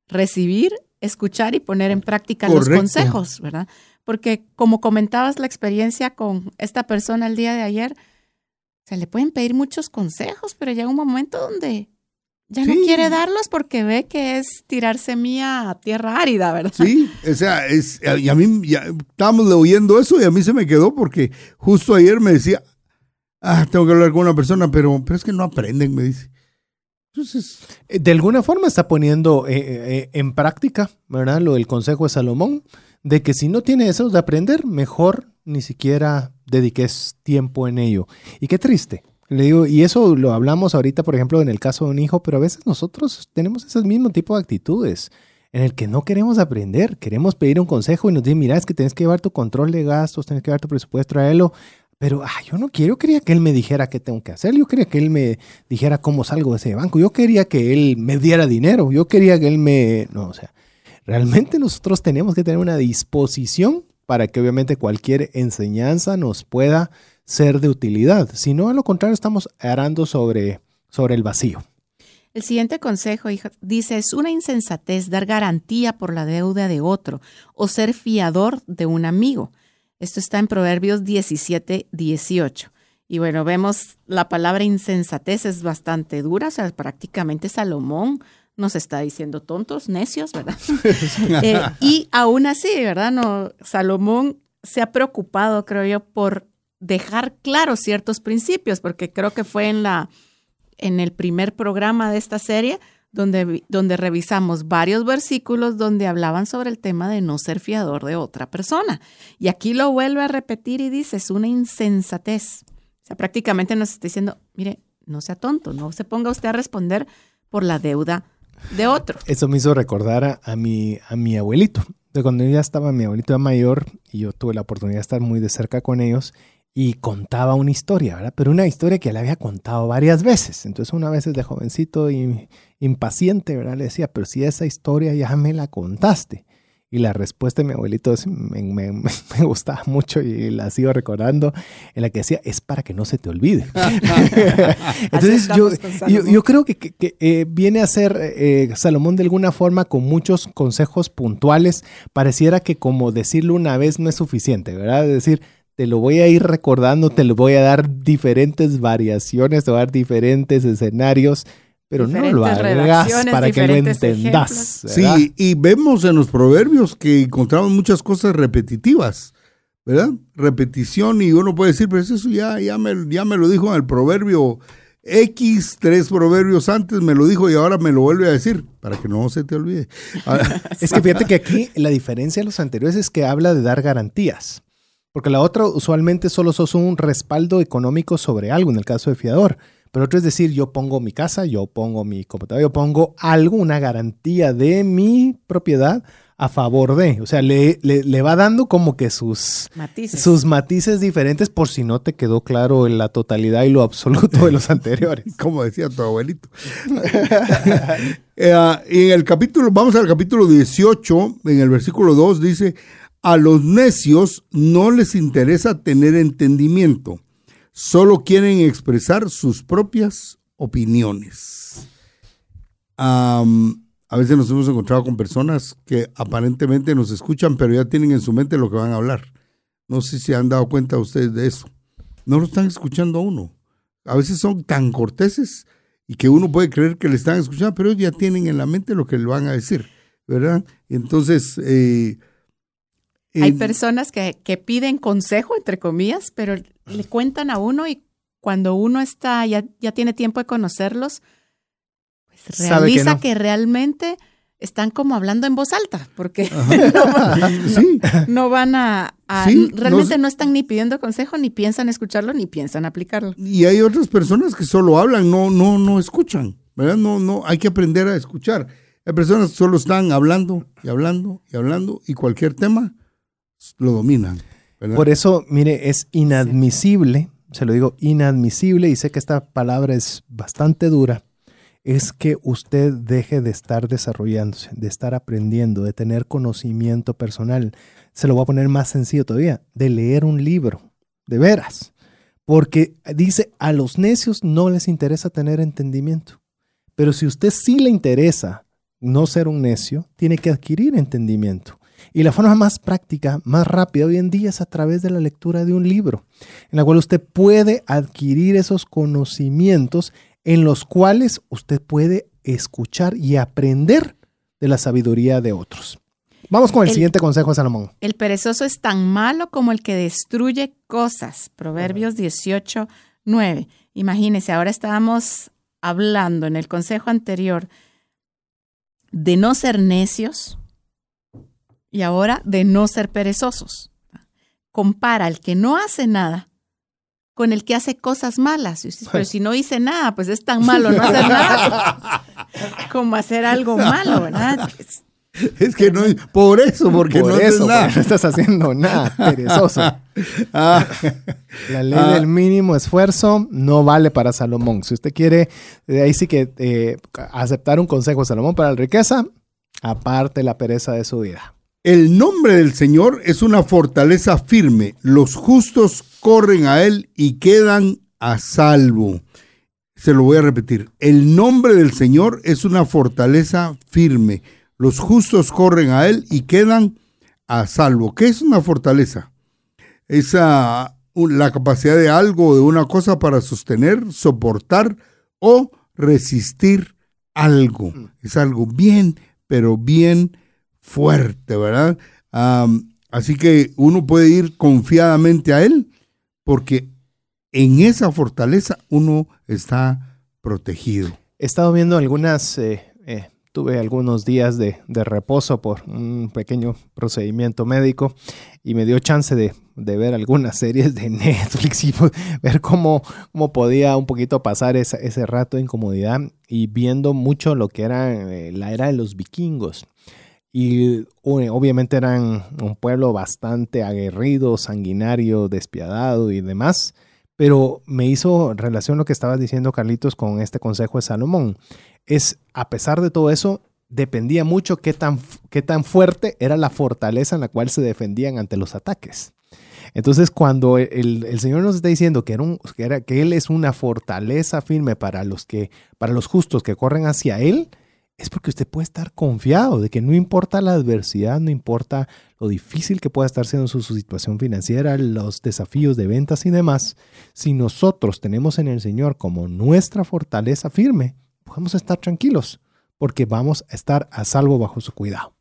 recibir, escuchar y poner en práctica los consejos, ¿verdad? Porque como comentabas la experiencia con esta persona el día de ayer, se le pueden pedir muchos consejos, pero llega un momento donde ya no quiere darlos porque ve que es tirar semilla a tierra árida, ¿verdad? Sí, o sea, es, y a mí ya estábamos oyendo eso y a mí se me quedó porque justo ayer me decía, ah, tengo que hablar con una persona, pero, pero es que no aprenden, me dice. Entonces, eh, de alguna forma está poniendo eh, eh, en práctica, ¿verdad? Lo del consejo de Salomón, de que si no tiene deseos de aprender, mejor ni siquiera dediqué tiempo en ello. Y qué triste. Le digo, y eso lo hablamos ahorita, por ejemplo, en el caso de un hijo, pero a veces nosotros tenemos ese mismo tipo de actitudes en el que no queremos aprender, queremos pedir un consejo y nos dicen, mira, es que tienes que llevar tu control de gastos, tienes que llevar tu presupuesto, traerlo. Pero ah, yo no quiero, yo quería que él me dijera qué tengo que hacer, yo quería que él me dijera cómo salgo de ese banco, yo quería que él me diera dinero, yo quería que él me... No, o sea, realmente nosotros tenemos que tener una disposición para que obviamente cualquier enseñanza nos pueda ser de utilidad. Si no, a lo contrario, estamos arando sobre, sobre el vacío. El siguiente consejo dice, es una insensatez dar garantía por la deuda de otro o ser fiador de un amigo. Esto está en Proverbios 17, 18. Y bueno, vemos la palabra insensatez es bastante dura, o sea, prácticamente Salomón nos está diciendo tontos, necios, ¿verdad? <laughs> <laughs> Eh, y aún así, ¿verdad? No, Salomón se ha preocupado, creo yo, por dejar claros ciertos principios, porque creo que fue en, la, en el primer programa de esta serie donde, donde revisamos varios versículos donde hablaban sobre el tema de no ser fiador de otra persona. Y aquí lo vuelve a repetir y dice, es una insensatez. O sea, prácticamente nos está diciendo, mire, no sea tonto, no se ponga usted a responder por la deuda de otro. Eso me hizo recordar a, mi, a mi abuelito. De cuando ya estaba, mi abuelito era mayor y yo tuve la oportunidad de estar muy de cerca con ellos y contaba una historia, ¿verdad? Pero una historia que le había contado varias veces. Entonces una vez de jovencito y impaciente, ¿verdad? Le decía, pero si esa historia ya me la contaste. Y la respuesta de mi abuelito me, me, <laughs> me, gustaba mucho y la sigo recordando, en la que decía, es para que no se te olvide. <laughs> <laughs> Entonces yo, yo, creo que, que, eh, viene a ser eh, Salomón de alguna forma con muchos consejos puntuales. Pareciera que como decirlo una vez no es suficiente, ¿verdad? Es decir, te lo voy a ir recordando, te lo voy a dar diferentes variaciones, te voy a dar diferentes escenarios pero no lo hagas para que lo entendas. Sí, y vemos en los proverbios que encontramos muchas cosas repetitivas, ¿verdad? Repetición y uno puede decir, pero eso ya, ya, me, ya me lo dijo en el proverbio X, tres proverbios antes me lo dijo y ahora me lo vuelve a decir, para que no se te olvide. <laughs> es que fíjate que aquí la diferencia de los anteriores es que habla de dar garantías, porque la otra usualmente solo sos un respaldo económico sobre algo, en el caso de fiador. Pero otro es decir, yo pongo mi casa, yo pongo mi computadora, yo pongo algo, una garantía de mi propiedad a favor de. O sea, le, le, va dando como que sus matices. sus matices diferentes por si no te quedó claro en la totalidad y lo absoluto de los <laughs> anteriores. como decía tu abuelito. <laughs> Eh, en el capítulo, vamos al capítulo 18, en el versículo 2 dice, a los necios no les interesa tener entendimiento solo quieren expresar sus propias opiniones. a veces nos hemos encontrado con personas que aparentemente nos escuchan, pero ya tienen en su mente lo que van a hablar. No sé si han dado cuenta ustedes de eso. No lo están escuchando a uno. A veces son tan corteses y que uno puede creer que le están escuchando, pero ya tienen en la mente lo que le van a decir, ¿verdad? Entonces, eh, hay personas que, que, piden consejo, entre comillas, pero le cuentan a uno y cuando uno está, ya, ya tiene tiempo de conocerlos, pues realiza que, realmente están como hablando en voz alta, porque <laughs> no, van a, realmente no, están ni pidiendo consejo, ni piensan escucharlo, ni piensan aplicarlo. Y hay otras personas que solo hablan, no, no, no escuchan, ¿verdad? No, no, hay que aprender a escuchar. Hay personas que solo están hablando y hablando y hablando y cualquier tema lo dominan. Por eso, mire, es inadmisible, se lo digo inadmisible y sé que esta palabra es bastante dura, es que usted deje de estar desarrollándose, de estar aprendiendo, de tener conocimiento personal. Se lo voy a poner más sencillo todavía, de leer un libro, de veras. Porque dice, a los necios no les interesa tener entendimiento. Pero si usted sí le interesa no ser un necio, tiene que adquirir entendimiento. Y la forma más práctica, más rápida hoy en día es a través de la lectura de un libro, en la cual usted puede adquirir esos conocimientos en los cuales usted puede escuchar y aprender de la sabiduría de otros. Vamos con el, siguiente consejo de Salomón. El perezoso es tan malo como el que destruye cosas. Proverbios 18, 9. Imagínese, ahora estábamos hablando en el consejo anterior de no ser necios, y ahora de no ser perezosos. compara al que no hace nada con el que hace cosas malas. Pero si no hice nada, pues es tan malo no hacer nada <laughs> como hacer algo malo, ¿verdad? Es que no, por eso, porque no eso, nada. no estás haciendo nada, <laughs> perezoso. Ah. La ley Ah. del mínimo esfuerzo no vale para Salomón. Si usted quiere, eh, ahí sí que eh, aceptar un consejo de Salomón para la riqueza, aparte la pereza de su vida. El nombre del Señor es una fortaleza firme. Los justos corren a él y quedan a salvo. Se lo voy a repetir. El nombre del Señor es una fortaleza firme. Los justos corren a él y quedan a salvo. ¿Qué es una fortaleza? Es ah, la capacidad de algo, de una cosa para sostener, soportar o resistir algo. Es algo bien, pero bien fuerte, ¿verdad? Así que uno puede ir confiadamente a Él porque en esa fortaleza uno está protegido. He estado viendo algunas, eh, eh, tuve algunos días de, reposo por un pequeño procedimiento médico y me dio chance de, ver algunas <laughs> series de Netflix y pues, ver cómo, podía un poquito pasar ese rato de incomodidad y viendo mucho lo que era eh, la era de los vikingos. Y obviamente eran un pueblo bastante aguerrido, sanguinario, despiadado y demás. Pero me hizo relación lo que estabas diciendo, Carlitos, con este consejo de Salomón. Es, a pesar de todo eso, dependía mucho qué tan, qué tan fuerte era la fortaleza en la cual se defendían ante los ataques. Entonces, cuando el, el Señor nos está diciendo que, era, que Él es una fortaleza firme para los, que, para los justos que corren hacia Él, es porque usted puede estar confiado de que no importa la adversidad, no importa lo difícil que pueda estar siendo su, situación financiera, los desafíos de ventas y demás, si nosotros tenemos en el Señor como nuestra fortaleza firme, podemos estar tranquilos porque vamos a estar a salvo bajo su cuidado.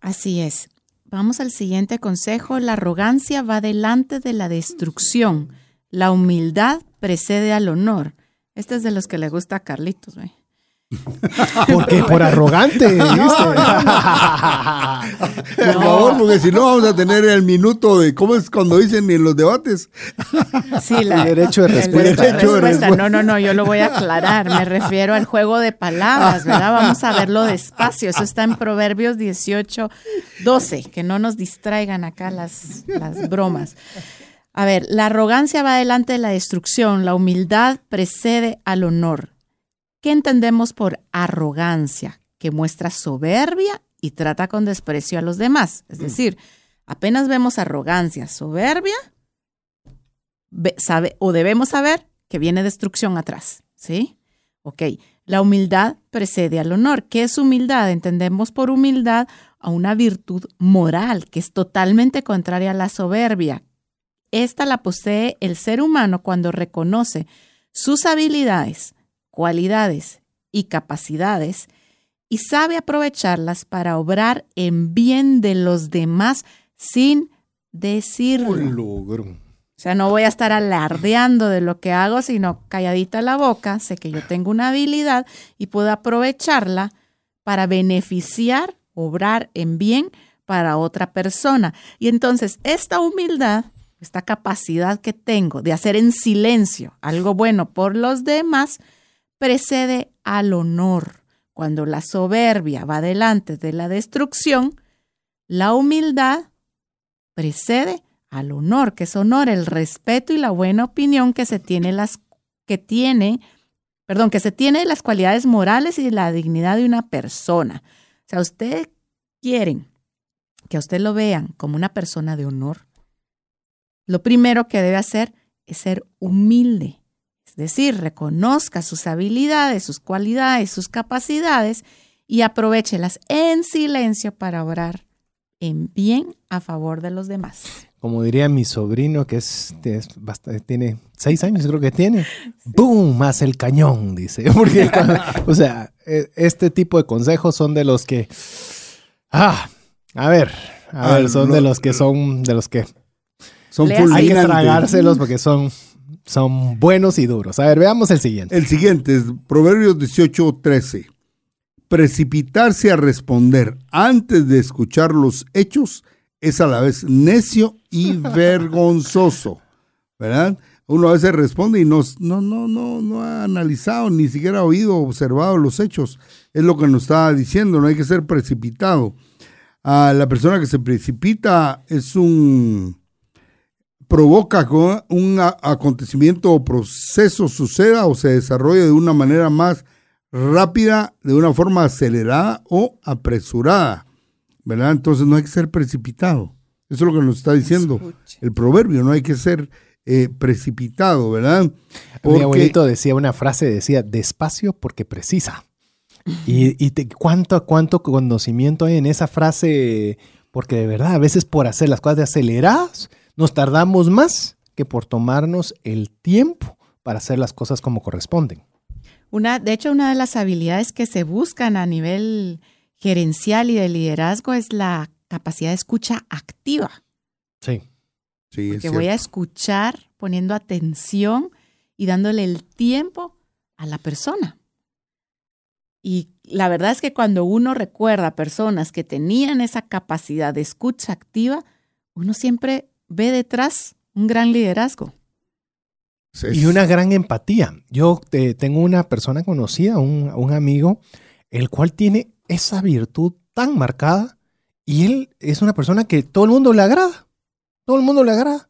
Así es. Vamos al siguiente consejo. La arrogancia va delante de la destrucción. La humildad precede al honor. Este es de los que le gusta a Carlitos. ¿ve? <laughs> Porque por arrogante, <laughs> ¿viste? <laughs> Por favor, porque si no vamos a tener el minuto de, ¿cómo es cuando dicen en los debates? Sí, la, El derecho de el respuesta. Derecho de respuesta. No, no, no, yo lo voy a aclarar. Me refiero al juego de palabras, ¿verdad? Vamos a verlo despacio. Eso está en Proverbios 18, 12. Que no nos distraigan acá las, las bromas. A ver, la arrogancia va delante de la destrucción, la humildad precede al honor. ¿Qué entendemos por arrogancia? Que muestra soberbia y trata con desprecio a los demás. Es decir, apenas vemos arrogancia, soberbia, sabe, o debemos saber que viene destrucción atrás, ¿sí? Ok, la humildad precede al honor. ¿Qué es humildad? Entendemos por humildad a una virtud moral que es totalmente contraria a la soberbia. Esta la posee el ser humano cuando reconoce sus habilidades, cualidades y capacidades y sabe aprovecharlas para obrar en bien de los demás sin decirlo. O sea, no voy a estar alardeando de lo que hago, sino calladita la boca, sé que yo tengo una habilidad y puedo aprovecharla para beneficiar, obrar en bien para otra persona. Y entonces esta humildad, esta capacidad que tengo de hacer en silencio algo bueno por los demás, precede al honor. Cuando la soberbia va delante de la destrucción, la humildad precede al honor, que es honor, el respeto y la buena opinión que se tiene las que tiene, perdón, que se tiene de las cualidades morales y de la dignidad de una persona. O sea, ustedes quieren que a usted lo vean como una persona de honor. Lo primero que debe hacer es ser humilde, es decir, reconozca sus habilidades, sus cualidades, sus capacidades y aprovechelas en silencio para obrar en bien a favor de los demás. Como diría mi sobrino, que es, es bastante- tiene seis años, creo que tiene. ¡Boom! Más el cañón, dice. <laughs> Porque, cuando- o sea, e- este tipo de consejos son de los que. Ah, a ver, a Ah, ver, son no, de los que son, de los que Son hay que tragárselos porque son, son buenos y duros. A ver, veamos el siguiente. El siguiente es Proverbios 18, 13. Precipitarse a responder antes de escuchar los hechos es a la vez necio y <laughs> vergonzoso, ¿verdad? Uno a veces responde y no, no, no, no, no ha analizado, ni siquiera ha oído, observado los hechos. Es lo que nos está diciendo, no hay que ser precipitado. A la persona que se precipita es un provoca que un acontecimiento o proceso suceda o se desarrolle de una manera más rápida, de una forma acelerada o apresurada. ¿Verdad? Entonces no hay que ser precipitado. Eso es lo que nos está diciendo el proverbio, no hay que ser eh, precipitado, ¿verdad? Mi abuelito decía una frase, decía, despacio porque precisa. Y, y ¿cuánto, cuánto conocimiento hay en esa frase, porque de verdad, a veces por hacer las cosas de aceleradas, nos tardamos más que por tomarnos el tiempo para hacer las cosas como corresponden. Una, de hecho, una de las habilidades que se buscan a nivel gerencial y de liderazgo es la capacidad de escucha activa. Sí. sí Porque voy a escuchar poniendo atención y dándole el tiempo a la persona. Y la verdad es que cuando uno recuerda a personas que tenían esa capacidad de escucha activa, uno siempre ve detrás un gran liderazgo. Y una gran empatía. Yo tengo una persona conocida, un, amigo, el cual tiene esa virtud tan marcada y él es una persona que todo el mundo le agrada. Todo el mundo le agrada.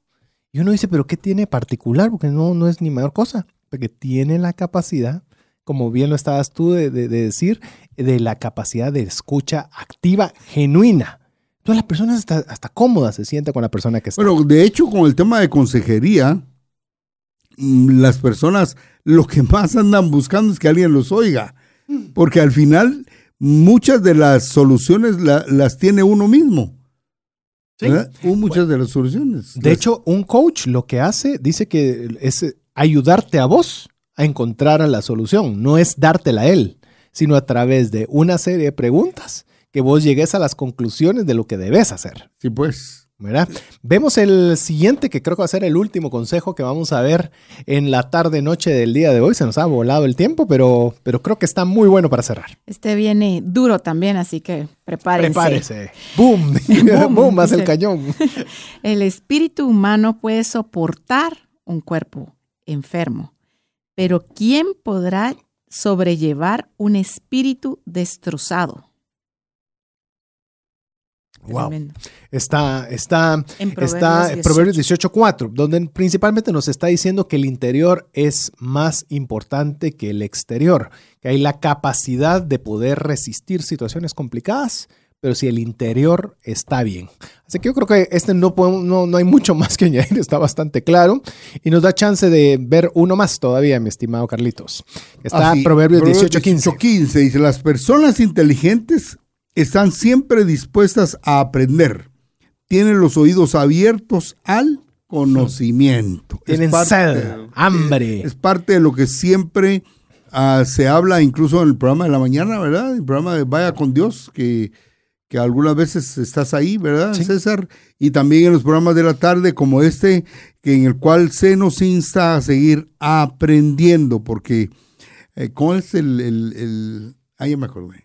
Y uno dice, pero ¿qué tiene particular? Porque no, no es ni mayor cosa. Porque tiene la capacidad, como bien lo estabas tú de decir, de la capacidad de escucha activa, genuina. Todas las personas hasta, hasta cómodas se sienten con la persona que está. Bueno, de hecho, con el tema de consejería, mm, las personas lo que más andan buscando es que alguien los oiga. Porque al final, muchas de las soluciones las tiene uno mismo. ¿Sí? Muchas de las soluciones. De hecho, un coach lo que hace, dice que es ayudarte a vos a encontrar la solución. No es dártela a él, sino a través de una serie de preguntas que vos llegues a las conclusiones de lo que debes hacer. Sí, pues. ¿verdad? Vemos el siguiente, que creo que va a ser el último consejo que vamos a ver en la tarde-noche del día de hoy. Se nos ha volado el tiempo, pero, pero creo que está muy bueno para cerrar. Este viene duro también, así que prepárense. Prepárese. <laughs> <laughs> ¡Boom! ¡Boom! Más el cañón. <laughs> el espíritu humano puede soportar un cuerpo enfermo, pero ¿quién podrá sobrellevar un espíritu destrozado? Wow. Está, está, en está Proverbios 18.4, donde principalmente nos está diciendo que el interior es más importante que el exterior, que hay la capacidad de poder resistir situaciones complicadas, pero si el interior está bien. Así que yo creo que este no, no, no hay mucho más que añadir, está bastante claro y nos da chance de ver uno más todavía, mi estimado Carlitos. Está Proverbios 18.15. 18, dice, las personas inteligentes están siempre dispuestas a aprender. Tienen los oídos abiertos al conocimiento. Tienen sed, hambre. Es, parte de lo que siempre ah, se habla, incluso en el programa de la mañana, ¿verdad? El programa de Vaya con Dios, que, que algunas veces estás ahí, ¿verdad, César? Y también en los programas de la tarde como este, que en el cual se nos insta a seguir aprendiendo, porque eh, ¿cuál es el, el, el... Ah, ya me acordé.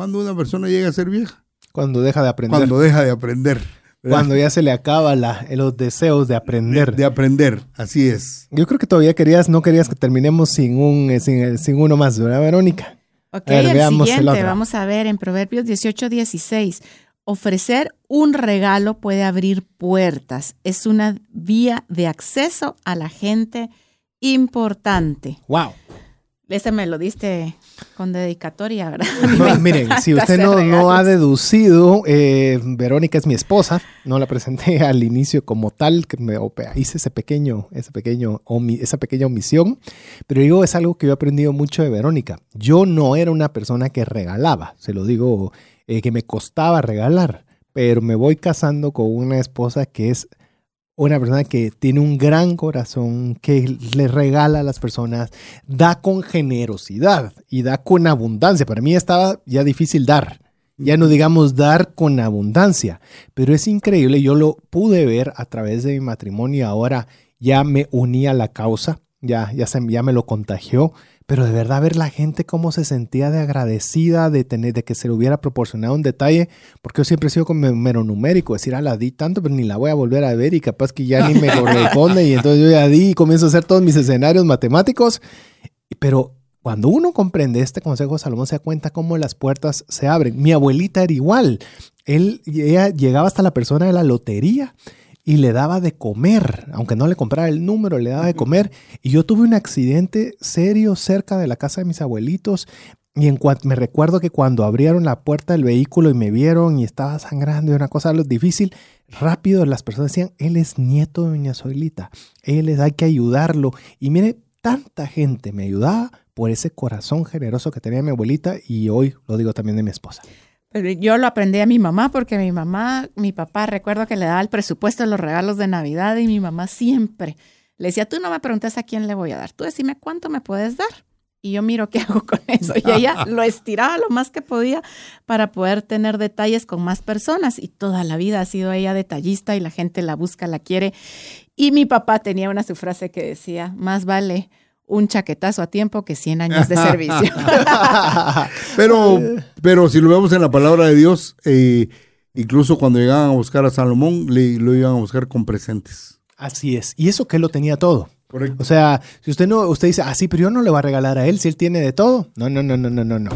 ¿Cuándo una persona llega a ser vieja? Cuando deja de aprender. Cuando deja de aprender. Cuando ya se le acaba la, los deseos de aprender. De aprender, así es. Yo creo que todavía querías, no querías que terminemos sin, un, eh, sin, uno más, ¿verdad, Verónica? Ok, el siguiente, vamos a ver en Proverbios 18, 16. Ofrecer un regalo puede abrir puertas. Es una vía de acceso a la gente importante. Wow. Ese me lo diste con dedicatoria, ¿verdad? <laughs> miren, <laughs> si usted no, ha deducido, eh, Verónica es mi esposa, no la presenté <laughs> al inicio como tal, que me hice ese pequeño, ese pequeño, esa pequeña omisión, pero digo, es algo que yo he aprendido mucho de Verónica. Yo no era una persona que regalaba, se lo digo, eh, que me costaba regalar, pero me voy casando con una esposa que es una persona que tiene un gran corazón, que le regala a las personas, da con generosidad y da con abundancia. Para mí estaba ya difícil dar, ya no digamos dar con abundancia, pero es increíble, yo lo pude ver a través de mi matrimonio, ahora ya me uní a la causa, ya, ya, se, ya me lo contagió, pero de verdad ver la gente cómo se sentía de agradecida de tener, de que se le hubiera proporcionado un detalle, porque yo siempre he sido como mero numérico, decir, ah, la di tanto, pero ni la voy a volver a ver y capaz que ya ni me corresponde <laughs> y entonces yo ya di y comienzo a hacer todos mis escenarios matemáticos, pero cuando uno comprende este consejo de Salomón se da cuenta cómo las puertas se abren. Mi abuelita era igual, él, ella llegaba hasta la persona de la lotería y le daba de comer, aunque no le comprara el número, le daba de comer. Y yo tuve un accidente serio cerca de la casa de mis abuelitos. Y en cuanto me recuerdo que cuando abrieron la puerta del vehículo y me vieron y estaba sangrando y una cosa difícil, rápido las personas decían, él es nieto de doña Zoilita, él es, hay que ayudarlo. Y mire, tanta gente me ayudaba por ese corazón generoso que tenía mi abuelita y hoy lo digo también de mi esposa. Yo lo aprendí a mi mamá porque mi mamá, mi papá, recuerdo que le daba el presupuesto de los regalos de Navidad y mi mamá siempre le decía, tú no me preguntes a quién le voy a dar, tú decime cuánto me puedes dar. Y yo miro qué <laughs> hago con eso. Y ella <laughs> lo estiraba lo más que podía para poder tener detalles con más personas. Y toda la vida ha sido ella detallista y la gente la busca, la quiere. Y mi papá tenía una su frase que decía, más vale un chaquetazo a tiempo que 100 años de <laughs> servicio. <laughs> pero, pero si lo vemos en la palabra de Dios, eh, incluso cuando llegaban a buscar a Salomón, le, lo iban a buscar con presentes. Así es. Y eso que él lo tenía todo. O sea, si usted no, usted dice, ah, sí, pero yo no le voy a regalar a él si él tiene de todo. No, no, no, no, no, no, no.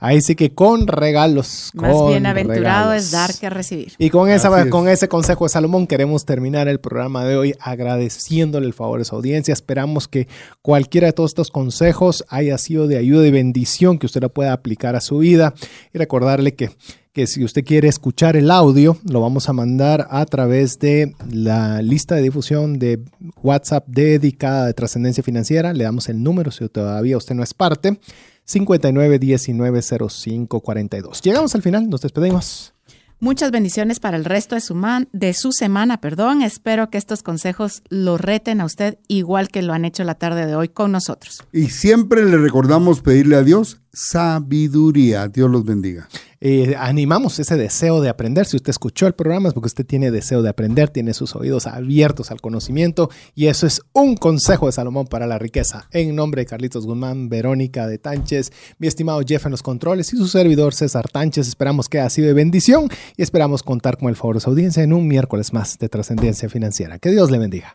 Ahí sí que con regalos. Más bienaventurado es dar que recibir. Y con, esa, con ese consejo de Salomón queremos terminar el programa de hoy agradeciéndole el favor de su audiencia. Esperamos que cualquiera de todos estos consejos haya sido de ayuda y bendición, que usted lo pueda aplicar a su vida. Y recordarle que que si usted quiere escuchar el audio, lo vamos a mandar a través de la lista de difusión de WhatsApp dedicada de trascendencia financiera. Le damos el número si todavía usted no es parte. 59 19 05 42. Llegamos al final, nos despedimos. Muchas bendiciones para el resto de su, de su semana, perdón. Espero que estos consejos lo reten a usted igual que lo han hecho la tarde de hoy con nosotros. Y siempre le recordamos pedirle a Dios sabiduría. Dios los bendiga. Eh, animamos ese deseo de aprender. Si usted escuchó el programa es porque usted tiene deseo de aprender, tiene sus oídos abiertos al conocimiento y eso es un consejo de Salomón para la riqueza. En nombre de Carlitos Guzmán, Verónica de Tánchez, mi estimado Jeff en los controles y su servidor César Tánchez, esperamos que haya sido de bendición y esperamos contar con el favor de su audiencia en un miércoles más de trascendencia financiera. Que Dios le bendiga.